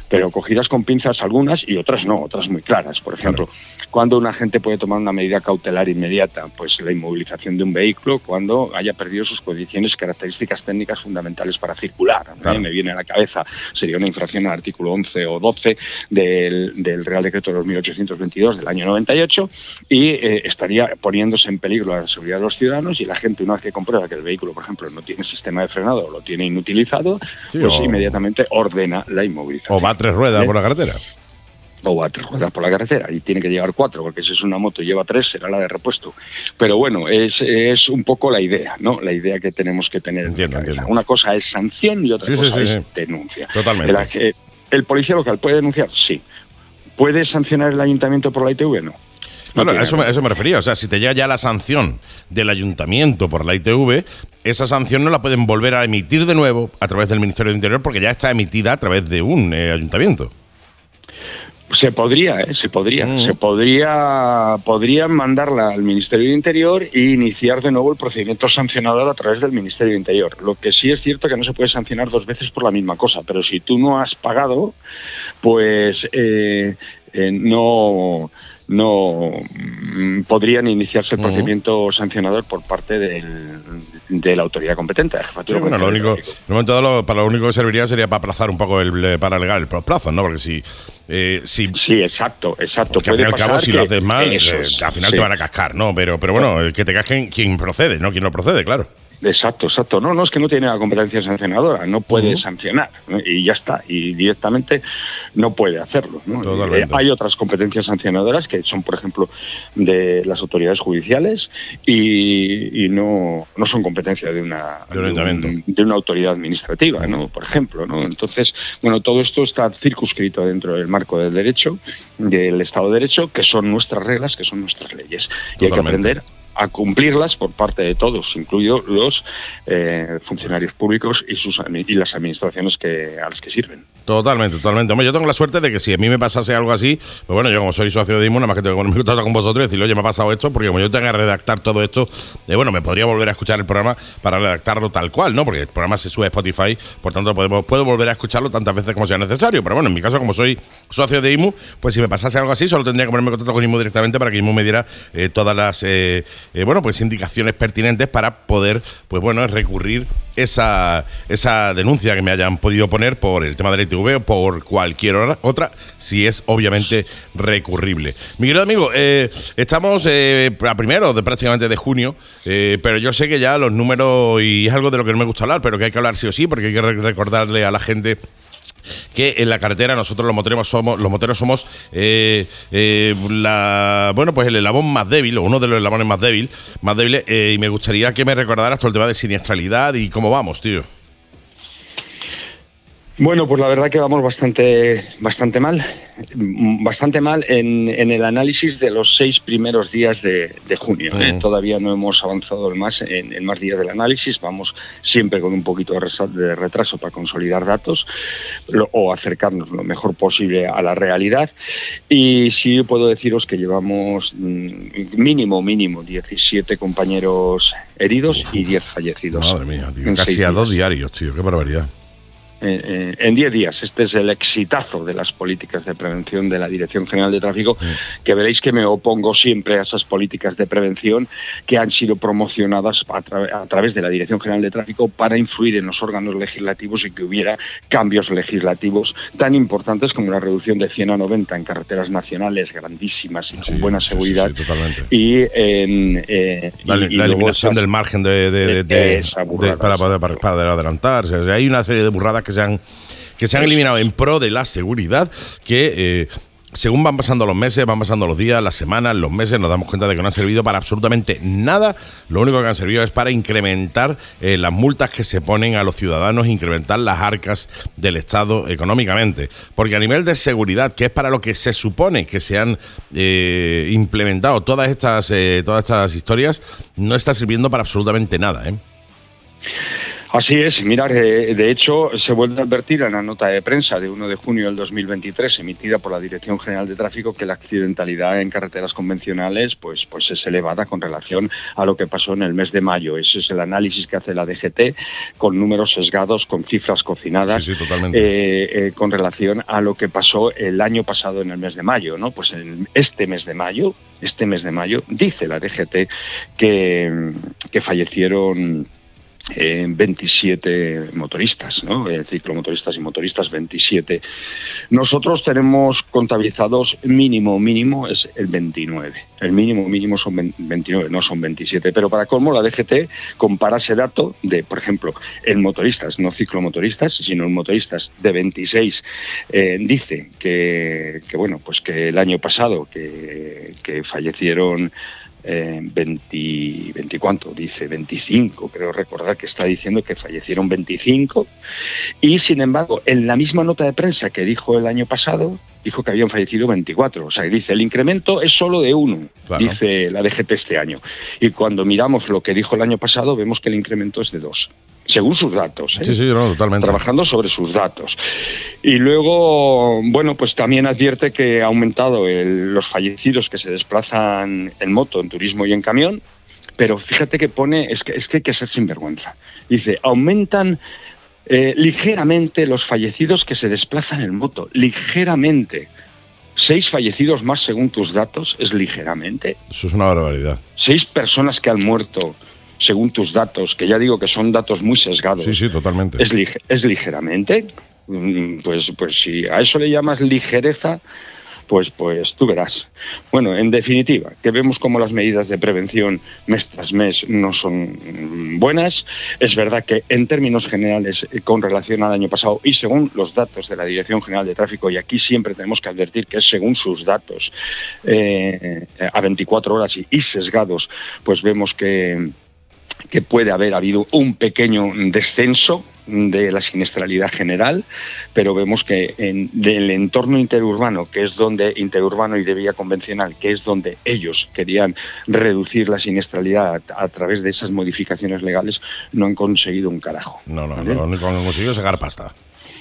pero cogidas con pinzas algunas y otras no, otras muy claras. Por ejemplo, cuando un agente puede tomar una medida cautelar inmediata, pues la inmovilización de un vehículo cuando haya perdido sus condiciones características técnicas fundamentales para circular. Me viene a la cabeza, sería una infracción al artículo 11 o 12 del, Real Decreto de 2822 del año 98 y eh, estaría poniéndose en peligro la seguridad de los ciudadanos y la gente una vez que comprueba que el vehículo, por ejemplo, no tiene sistema de frenado o lo tiene inutilizado, pues inmediatamente ordena la inmovilización. O va a tres ruedas por la carretera o va a tres ruedas por la carretera y tiene que llevar cuatro, porque si es una moto y lleva tres, será la de repuesto. Pero bueno, es, es un poco la idea, ¿no? La idea que tenemos que tener. Entiendo, Una cosa es sanción y otra cosa es denuncia. Totalmente. El, policía local puede denunciar? Sí. ¿Puede sancionar el ayuntamiento por la ITV? No. Bueno, a eso, eso me refería. O sea, si te llega ya la sanción del ayuntamiento por la ITV, esa sanción no la pueden volver a emitir de nuevo a través del Ministerio del Interior porque ya está emitida a través de un eh, ayuntamiento. Se podría, ¿eh? se podría, mm. se podría, podrían mandarla al Ministerio de Interior e iniciar de nuevo el procedimiento sancionador a través del Ministerio de Interior. Lo que sí es cierto que no se puede sancionar dos veces por la misma cosa, pero si tú no has pagado, pues eh, eh, no no mm, podrían iniciarse el procedimiento sancionador por parte de la autoridad competente, bueno, lo único, momento para lo único que serviría sería para aplazar un poco el para alegar el plazo, ¿no? Porque si, eh, si sí, exacto, exacto. Porque al fin y al cabo, si lo haces mal, eh, al final te van a cascar, ¿no? Pero, pero bueno, que te casquen quien procede, no quien no procede, claro. Exacto, exacto. No, no es que no tiene la competencia sancionadora, no puede sancionar ¿no? y ya está. Y directamente no puede hacerlo. ¿no? Eh, hay otras competencias sancionadoras que son, por ejemplo, de las autoridades judiciales y, y no, no son competencia de una, De un una autoridad administrativa, ¿no? por ejemplo. ¿no? Entonces, bueno, todo esto está circunscrito dentro del marco del derecho, del Estado de Derecho, que son nuestras reglas, que son nuestras leyes. Y hay que aprender a cumplirlas por parte de todos, incluidos los eh, funcionarios públicos y, sus, y las administraciones que, a las que sirven. Totalmente, totalmente. Hombre, yo tengo la suerte de que si a mí me pasase algo así, pues bueno, yo como soy socio de IMU, nada más que tengo que ponerme en con vosotros y decirle, oye, me ha pasado esto, porque como yo tenga que redactar todo esto, eh, bueno, me podría volver a escuchar el programa para redactarlo tal cual, ¿no? Porque el programa se sube a Spotify, por tanto podemos, puedo volver a escucharlo tantas veces como sea necesario. Pero bueno, en mi caso, como soy socio de IMU, pues si me pasase algo así, solo tendría que ponerme en contacto con IMU directamente para que IMU me diera eh, todas las, eh, bueno, pues indicaciones pertinentes para poder, pues bueno, recurrir esa, esa denuncia que me hayan podido poner por el tema del ITV o por cualquier otra, si es obviamente recurrible. Mi querido amigo, eh, estamos eh, a primero de prácticamente de junio, eh, pero yo sé que ya los números, y es algo de lo que no me gusta hablar, pero que hay que hablar sí o sí, porque hay que re- recordarle a la gente que en la carretera nosotros los moteros somos los moteros somos eh, eh, la bueno pues el eslabón más débil o uno de los eslabones más débil más débiles eh, y me gustaría que me recordaras todo el tema de siniestralidad y cómo vamos tío Bueno, pues la verdad que vamos bastante, bastante mal, Mm, bastante mal en, en el análisis de los seis primeros días de, de junio. ¿eh? Ujú. Todavía no hemos avanzado más en, en más días del análisis, vamos siempre con un poquito de retraso para consolidar datos lo- o acercarnos lo mejor posible a la realidad. Y sí puedo deciros que llevamos mm, mínimo, mínimo 17 compañeros heridos y 10 fallecidos. madre mía tío, en casi a dos diarios tío qué barbaridad eh, eh, en 10 días. Este es el exitazo de las políticas de prevención de la Dirección General de Tráfico, que veréis que me opongo siempre a esas políticas de prevención que han sido promocionadas a, tra- a través de la Dirección General de Tráfico para influir en los órganos legislativos y que hubiera cambios legislativos tan importantes como la reducción de 100 a 90 en carreteras nacionales grandísimas y con Sí, buena sí, sí, seguridad. sí, totalmente. Y en. eh, la, y- la eliminación esas- del margen de, para, para, para adelantar. O sea, hay una serie de burradas que se han, que se han eliminado en pro de la seguridad que. eh, según van pasando los meses, van pasando los días, las semanas, los meses, nos damos cuenta de que no han servido para absolutamente nada. Lo único que han servido es para incrementar eh, las multas que se ponen a los ciudadanos, incrementar las arcas del Estado económicamente. Porque a nivel de seguridad, que es para lo que se supone que se han eh, implementado todas estas, todas estas historias, no está sirviendo para absolutamente nada. ¿eh? Así es, mirar, eh, de hecho se vuelve a advertir en la nota de prensa de 1 de junio del 2023 emitida por la Dirección General de Tráfico que la accidentalidad en carreteras convencionales pues, pues es elevada con relación a lo que pasó en el mes de mayo. Ese es el análisis que hace la DGT con números sesgados, con cifras cocinadas Sí, sí, totalmente. eh, eh, con relación a lo que pasó el año pasado en el mes de mayo. ¿no? Pues en este mes de mayo, este mes de mayo, dice la DGT que, que fallecieron eh, 27 motoristas, ¿no? Eh, ciclomotoristas y motoristas 27. Nosotros tenemos contabilizados mínimo, mínimo es el 29. El mínimo, mínimo son 20 29, no son 27. Pero para colmo, la DGT compara ese dato de, por ejemplo, en motoristas, no ciclomotoristas, sino en motoristas de 26. eh, dice que, que, bueno, pues que el año pasado que, que fallecieron eh, 20, 20 cuánto, dice 25, creo recordar que está diciendo que fallecieron 25 y sin embargo en la misma nota de prensa que dijo el año pasado dijo que habían fallecido 24, o sea, dice el incremento es solo de uno, Claro. dice la DGT este año y cuando miramos lo que dijo el año pasado vemos que el incremento es de dos, según sus datos. ¿eh? Sí, sí, no, totalmente. trabajando sobre sus datos. Y luego, bueno, pues también advierte que ha aumentado el- los fallecidos que se desplazan en moto, en turismo y en camión, pero fíjate que pone, es que, es que hay que ser sinvergüenza. Dice, aumentan eh, ligeramente los fallecidos que se desplazan en moto, ligeramente. Seis fallecidos más según tus datos es ligeramente. Eso es una barbaridad. Seis personas que han muerto según tus datos, que ya digo que son datos muy sesgados. Sí, sí, totalmente. ¿Es, lige- es ligeramente? Mm, Pues, pues si a eso le llamas ligereza, pues, pues tú verás. Bueno, en definitiva, que vemos como las medidas de prevención mes tras mes no son buenas. Es verdad que en términos generales, eh, con relación al año pasado y según los datos de la Dirección General de Tráfico, y aquí siempre tenemos que advertir que es según sus datos, eh, a 24 horas y, y sesgados, pues vemos que que puede haber habido un pequeño descenso de la siniestralidad general, pero vemos que en el entorno interurbano, que es donde interurbano y de vía convencional, que es donde ellos querían reducir la siniestralidad a, a través de esas modificaciones legales, no han conseguido un carajo. No, no, no, lo único que han conseguido es sacar pasta.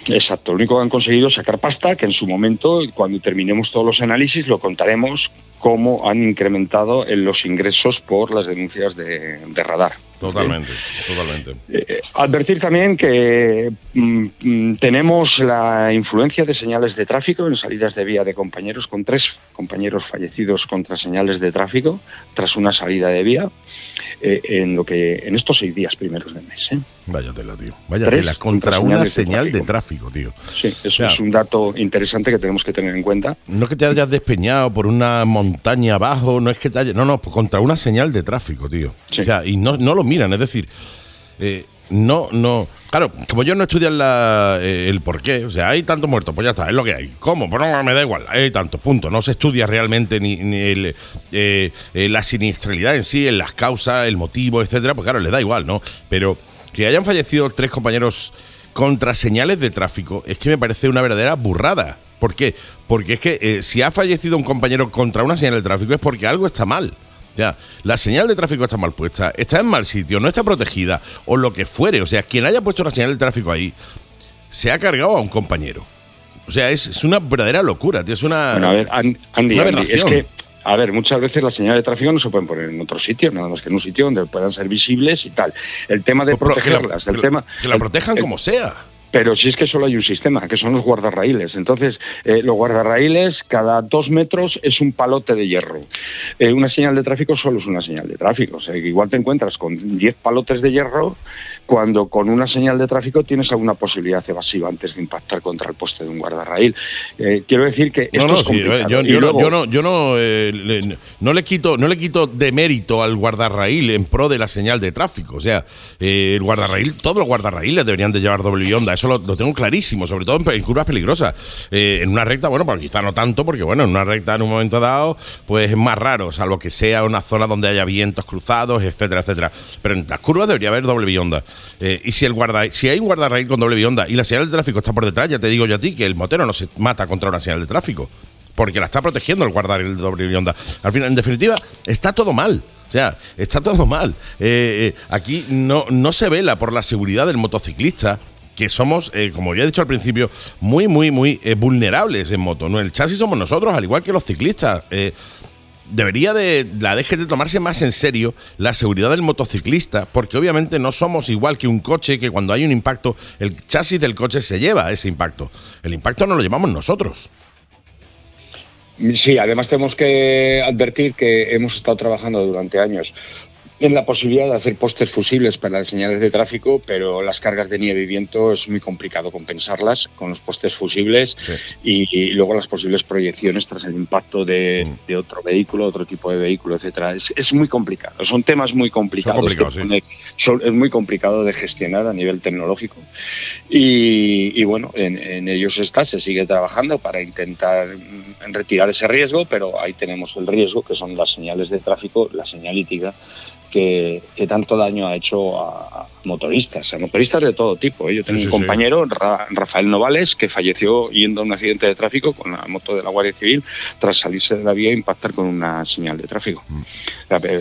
Exacto, lo único que han conseguido es sacar pasta, que en su momento, cuando terminemos todos los análisis, lo contaremos cómo han incrementado en los ingresos por las denuncias de, de radar. Totalmente, totalmente. Eh, advertir también que mm, mm, tenemos la influencia de señales de tráfico en salidas de vía de compañeros, con tres compañeros fallecidos contra señales de tráfico tras una salida de vía eh, en lo que en estos seis días primeros del mes. ¿eh? Vaya tela, tío. Vaya Tres tela, contra una señal de tráfico. tío. Sí, eso O sea, es un dato interesante que tenemos que tener en cuenta. No es que te hayas despeñado por una montaña abajo, no es que te hayas. No, no, pues contra una señal de tráfico, tío. O sea, y no, no lo miran, es decir, eh, no, no. Claro, como yo no estudian la, eh, el por qué, o sea, hay tantos muertos, pues ya está, es lo que hay. ¿Cómo? Pues no, me da igual, hay tantos, punto. No se estudia realmente ni, ni el, eh, eh, la siniestralidad en sí, en las causas, el motivo, etcétera, pues claro, le da igual, ¿no? Pero que hayan fallecido tres compañeros contra señales de tráfico es que me parece una verdadera burrada. ¿Por qué? Porque es que eh, si ha fallecido un compañero contra una señal de tráfico es porque algo está mal. Ya, la señal de tráfico está mal puesta, está en mal sitio, no está protegida, o lo que fuere. O sea, quien haya puesto una señal de tráfico ahí se ha cargado a un compañero. O sea, es, es una verdadera locura, tío. Es una. Bueno, a ver, An- Andy, una Andy, es que, a ver, muchas veces las señales de tráfico no se pueden poner en otro sitio, nada más que en un sitio donde puedan ser visibles y tal. El tema de Pues, la- protegerlas, el que la- tema. que la protejan el- como sea. Pero si es que solo hay un sistema, que son los guardarraíles. Entonces, eh, los guardarraíles, cada dos metros es un palote de hierro. Eh, una señal de tráfico solo es una señal de tráfico. O sea, igual te encuentras con 10 palotes de hierro cuando con una señal de tráfico tienes alguna posibilidad evasiva antes de impactar contra el poste de un guardarraíl. Eh, quiero decir que esto No, no, es sí, complicado. eh, yo, yo no, luego- yo no, yo no, eh, le- no le quito, no le quito de mérito al guardarraíl en pro de la señal de tráfico. O sea, eh, el guardarraíl, todos los guardarraíles deberían de llevar doble onda. Eso lo, lo tengo clarísimo, sobre todo en, curvas peligrosas. Eh, en una recta, bueno, pues quizá no tanto, porque bueno, en una recta en un momento dado, pues es más raro, salvo que sea una zona donde haya vientos cruzados, etcétera, etcétera. Pero en las curvas debería haber doble bionda. Eh, y si el guarda, si hay un guardarraíl con doble bionda y la señal de tráfico está por detrás, ya te digo yo a ti que el motero no se mata contra una señal de tráfico. Porque la está protegiendo el guardarraíl doble bionda. Al final, en definitiva, está todo mal. O sea, está todo mal. Eh, eh, aquí no, no se vela por la seguridad del motociclista, que somos, como ya he dicho al principio, muy, muy, muy vulnerables en moto. ¿no? El chasis somos nosotros, al igual que los ciclistas. Debería de la DGT tomarse más en serio la seguridad del motociclista, porque obviamente no somos igual que un coche que cuando hay un impacto, el chasis del coche se lleva ese impacto. El impacto no lo llevamos nosotros. Sí, además tenemos que advertir que hemos estado trabajando durante años en la posibilidad de hacer postes fusibles para las señales de tráfico, pero las cargas de nieve y viento es muy complicado compensarlas con los postes fusibles y, y luego las posibles proyecciones tras el impacto de, Mm. de otro vehículo, otro tipo de vehículo, etcétera. Es, es muy complicado, son temas muy complicados. complicados, que sí. pone- son- es muy complicado de gestionar a nivel tecnológico. Y, y bueno, en, en ellos está, se sigue trabajando para intentar mm, retirar ese riesgo, pero ahí tenemos el riesgo, que son las señales de tráfico, la señalítica, que, que tanto daño ha hecho a, a motoristas, a motoristas de todo tipo. ¿eh? Yo tengo sí, un sí. compañero, Ra- Rafael Novales, que falleció yendo a un accidente de tráfico con la moto de la Guardia Civil tras salirse de la vía e impactar con una señal de tráfico. Mm.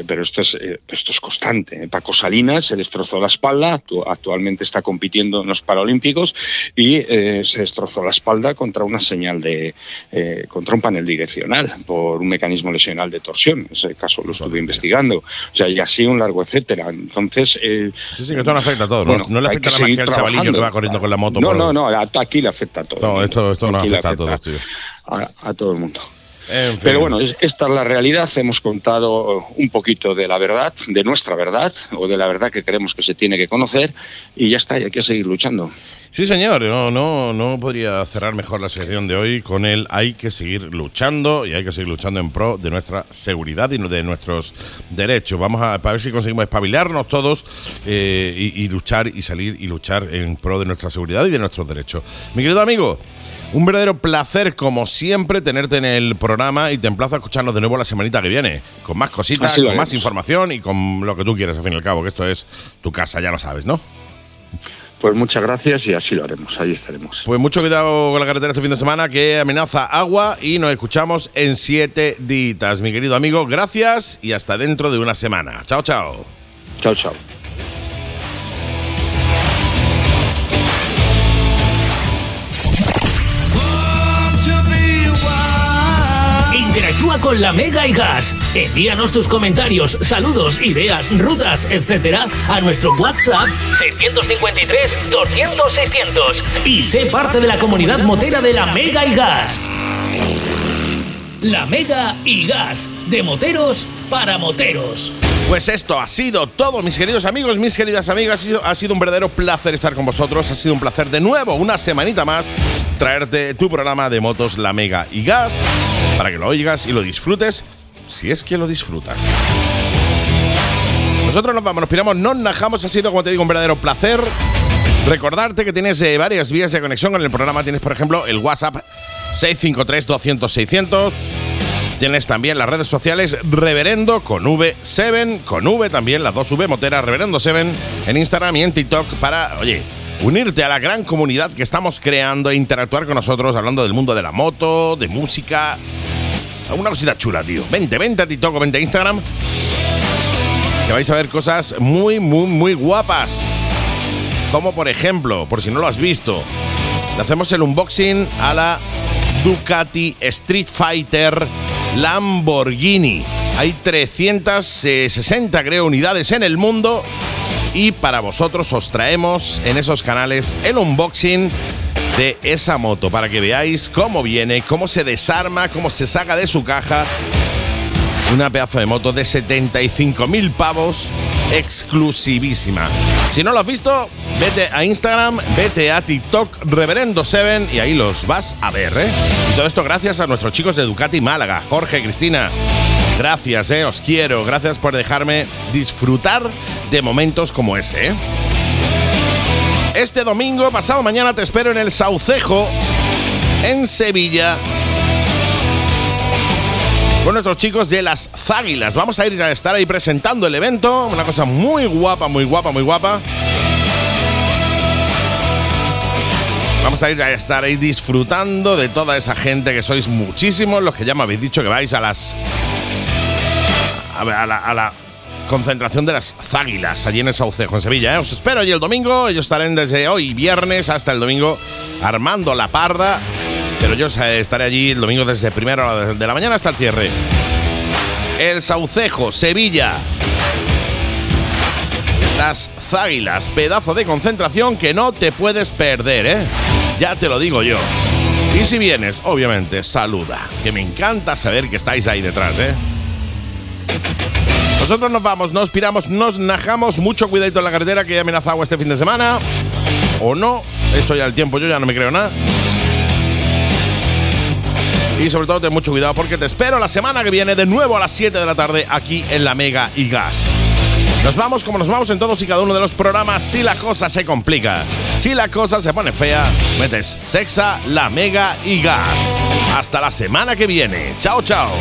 Pero esto es, eh, esto es constante. Paco Salinas se destrozó la espalda, actu- actualmente está compitiendo en los Paralímpicos y eh, se destrozó la espalda contra una señal de, eh, contra un panel direccional por un mecanismo lesional de torsión. Ese caso lo estuve investigando. O sea, y así un largo etcétera. Entonces, eh, Sí, sí, que esto no afecta a todo. ¿no? bueno, no le hay afecta nada más que al chavalillo que va corriendo con la moto. No, por- no, no, aquí le afecta a todo. No, esto, esto no le afecta a todos, tío. a, a todo el mundo. En fin. Pero bueno, es- esta es la realidad. Hemos contado un poquito de la verdad, de nuestra verdad, o de la verdad que creemos que se tiene que conocer, y ya está, y hay que seguir luchando. Sí, señor, no, no, no podría cerrar mejor la sección de hoy con el hay que seguir luchando y hay que seguir luchando en pro de nuestra seguridad y de nuestros derechos. Vamos a, ver si conseguimos espabilarnos todos eh, y, y luchar y salir y luchar en pro de nuestra seguridad y de nuestros derechos. Mi querido amigo, un verdadero placer, como siempre, tenerte en el programa y te emplazo a escucharnos de nuevo la semanita que viene, con más cositas, con más información y con lo que tú quieras, al fin y al cabo, que esto es tu casa, ya lo sabes, ¿no? Pues muchas gracias y así lo haremos, ahí estaremos. Pues mucho cuidado con la carretera este fin de semana que amenaza agua y nos escuchamos en siete ditas. Mi querido amigo, gracias y hasta dentro de una semana. Chao, chao. Chao, chao. La Mega y Gas. Envíanos tus comentarios, saludos, ideas, rutas, etcétera a nuestro WhatsApp 653 200 600 y sé parte de la comunidad motera de la Mega y Gas. La Mega y Gas, de moteros para moteros. Pues esto ha sido todo, mis queridos amigos, mis queridas amigas. Ha sido, un verdadero placer estar con vosotros. Ha sido un placer de nuevo, una semanita más, traerte tu programa de motos La Mega y Gas para que lo oigas y lo disfrutes, si es que lo disfrutas. Nosotros nos vamos, nos piramos, nos najamos. Ha sido, como te digo, un verdadero placer. Recordarte que tienes eh, varias vías de conexión con el programa. Tienes, por ejemplo, el WhatsApp 653-200-600. Tienes también las redes sociales Reverendo con V7, con V también, las dos V moteras Reverendo 7 en Instagram y en TikTok para, oye, unirte a la gran comunidad que estamos creando e interactuar con nosotros hablando del mundo de la moto, de música. Una cosita chula, tío. Vente, vente a TikTok o vente a Instagram. Que vais a ver cosas muy, muy, muy guapas. Como por ejemplo, por si no lo has visto, le hacemos el unboxing a la Ducati Street Fighter Lamborghini. Hay 360, creo, unidades en el mundo. Y para vosotros os traemos en esos canales el unboxing de esa moto para que veáis cómo viene, cómo se desarma, cómo se saca de su caja. Una pedazo de moto de 75.000 pavos, exclusivísima. Si no lo has visto, vete a Instagram, vete a TikTok Reverendo7 y ahí los vas a ver, ¿eh? Y todo esto gracias a nuestros chicos de Ducati Málaga, Jorge, Cristina. Gracias, ¿eh? Os quiero. Gracias por dejarme disfrutar de momentos como ese, ¿eh? Este domingo, pasado mañana, te espero en el Saucejo, en Sevilla con nuestros chicos de las Záguilas. Vamos a ir a estar ahí presentando el evento. Una cosa muy guapa, muy guapa, muy guapa. Vamos a ir a estar ahí disfrutando de toda esa gente que sois muchísimos, los que ya me habéis dicho que vais a las. a, la concentración de las Záguilas allí en el Saucejo, en Sevilla. ¿eh? Os espero allí el domingo. Ellos estarán desde hoy, viernes, hasta el domingo, armando la parda. Pero yo estaré allí el domingo desde primera hora de la mañana hasta el cierre. El Saucejo, Sevilla. Las Záguilas, pedazo de concentración que no te puedes perder, ¿eh? Ya te lo digo yo. Y si vienes, obviamente, saluda, que me encanta saber que estáis ahí detrás, ¿eh? Nosotros nos vamos, nos piramos, nos najamos. Mucho cuidadito en la carretera que he amenazado este fin de semana. O no, esto ya el tiempo, yo ya no me creo nada. Y sobre todo ten mucho cuidado porque te espero la semana que viene de nuevo a las 7 de la tarde aquí en la Mega y Gas. Nos vamos como nos vamos en todos y cada uno de los programas si la cosa se complica. Si la cosa se pone fea, metes Sexa, la Mega y Gas. Hasta la semana que viene. Chao, chao.